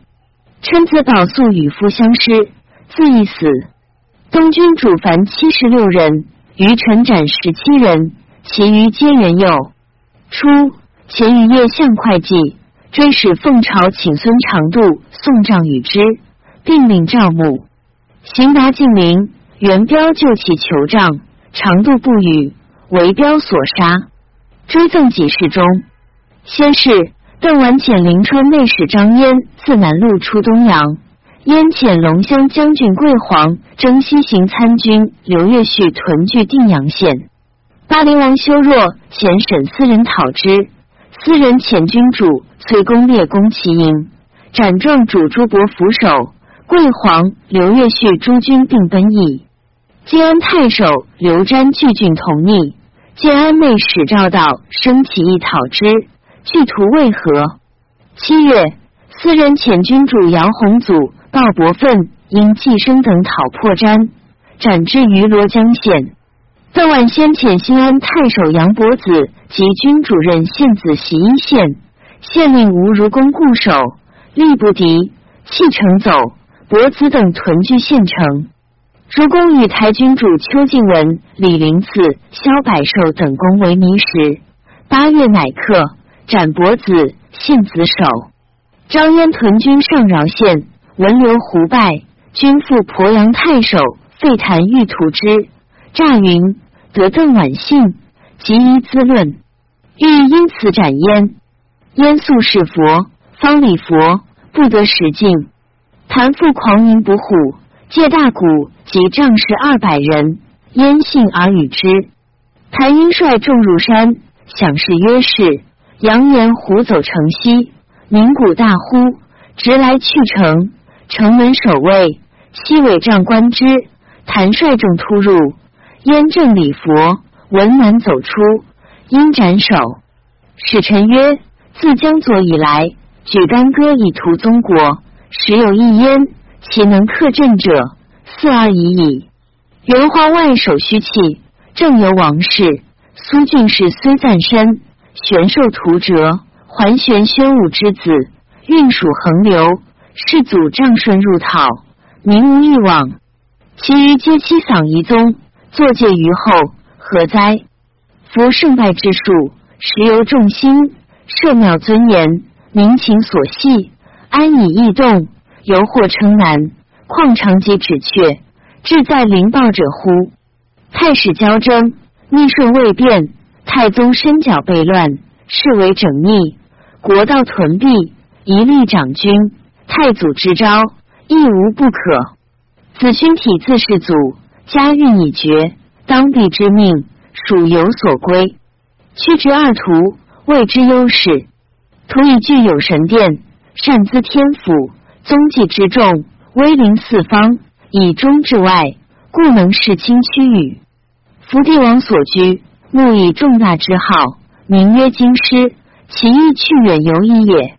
称子宝素与夫相失，自缢死。东军主凡七十六人，余臣斩十七人，其余皆元佑。初，前于夜向会稽，追使奉朝请孙长度送帐与之，并领赵母行达晋陵，元彪救其求帐。长度不语，为彪所杀。追赠几事中。先是，邓完遣临川内史张焉自南路出东阳，焉遣龙骧将军桂黄征西行参军刘越绪屯据定阳县。巴陵王修若遣沈司人讨之，思人遣君主崔公列攻其营，斩状主朱伯扶首，桂黄、刘越绪诸军并奔邑。晋安太守刘瞻拒郡同逆，建安内史赵道生起义讨之，具图为何？七月，私人遣君主杨洪祖、鲍伯奋因寄生等讨破毡，斩之于罗江县。邓万先遣新安太守杨伯子及军主任献子袭一县，县令吴如公固守，力不敌，弃城走。伯子等屯据县城。如公与台军主邱敬文、李林次、萧百寿等公为迷时，八月乃克斩伯子、信子首。张燕屯军上饶县，闻刘胡败，军赴鄱阳太守废谭欲屠之，诈云得邓晚信，即依资论，欲因此斩燕。燕素是佛，方礼佛，不得使尽。谭父狂淫不虎。借大鼓及仗士二百人，焉信而与之。谭英率众入山，享事曰是。扬言虎走城西，鸣鼓大呼，直来去城。城门守卫，西尾帐观之。谭率众突入，燕正礼佛，闻南走出，因斩首。使臣曰：自江左以来，举干戈以图宗国，时有一焉。其能克阵者，四二已矣。元华外守虚气，正由王室。苏俊士虽暂身，玄受图折，桓玄宣武之子，运属横流，世祖仗顺入讨，民无一往。其余皆妻丧遗宗，作戒于后，何哉？夫胜败之术，实由众心，社庙尊严，民情所系，安以易动。犹或称难，况长及止却，志在灵暴者乎？太史交争，逆顺未变；太宗身脚被乱，视为整逆；国道屯闭，一力长君。太祖之招，亦无不可。子勋体自世祖，家运已绝，当地之命，属有所归。屈直二徒，谓之优势。图以具有神殿，善资天府。宗祭之众，威临四方，以中至外，故能视清区域。伏地王所居，目以重大之号，名曰京师，其意去远游矣也。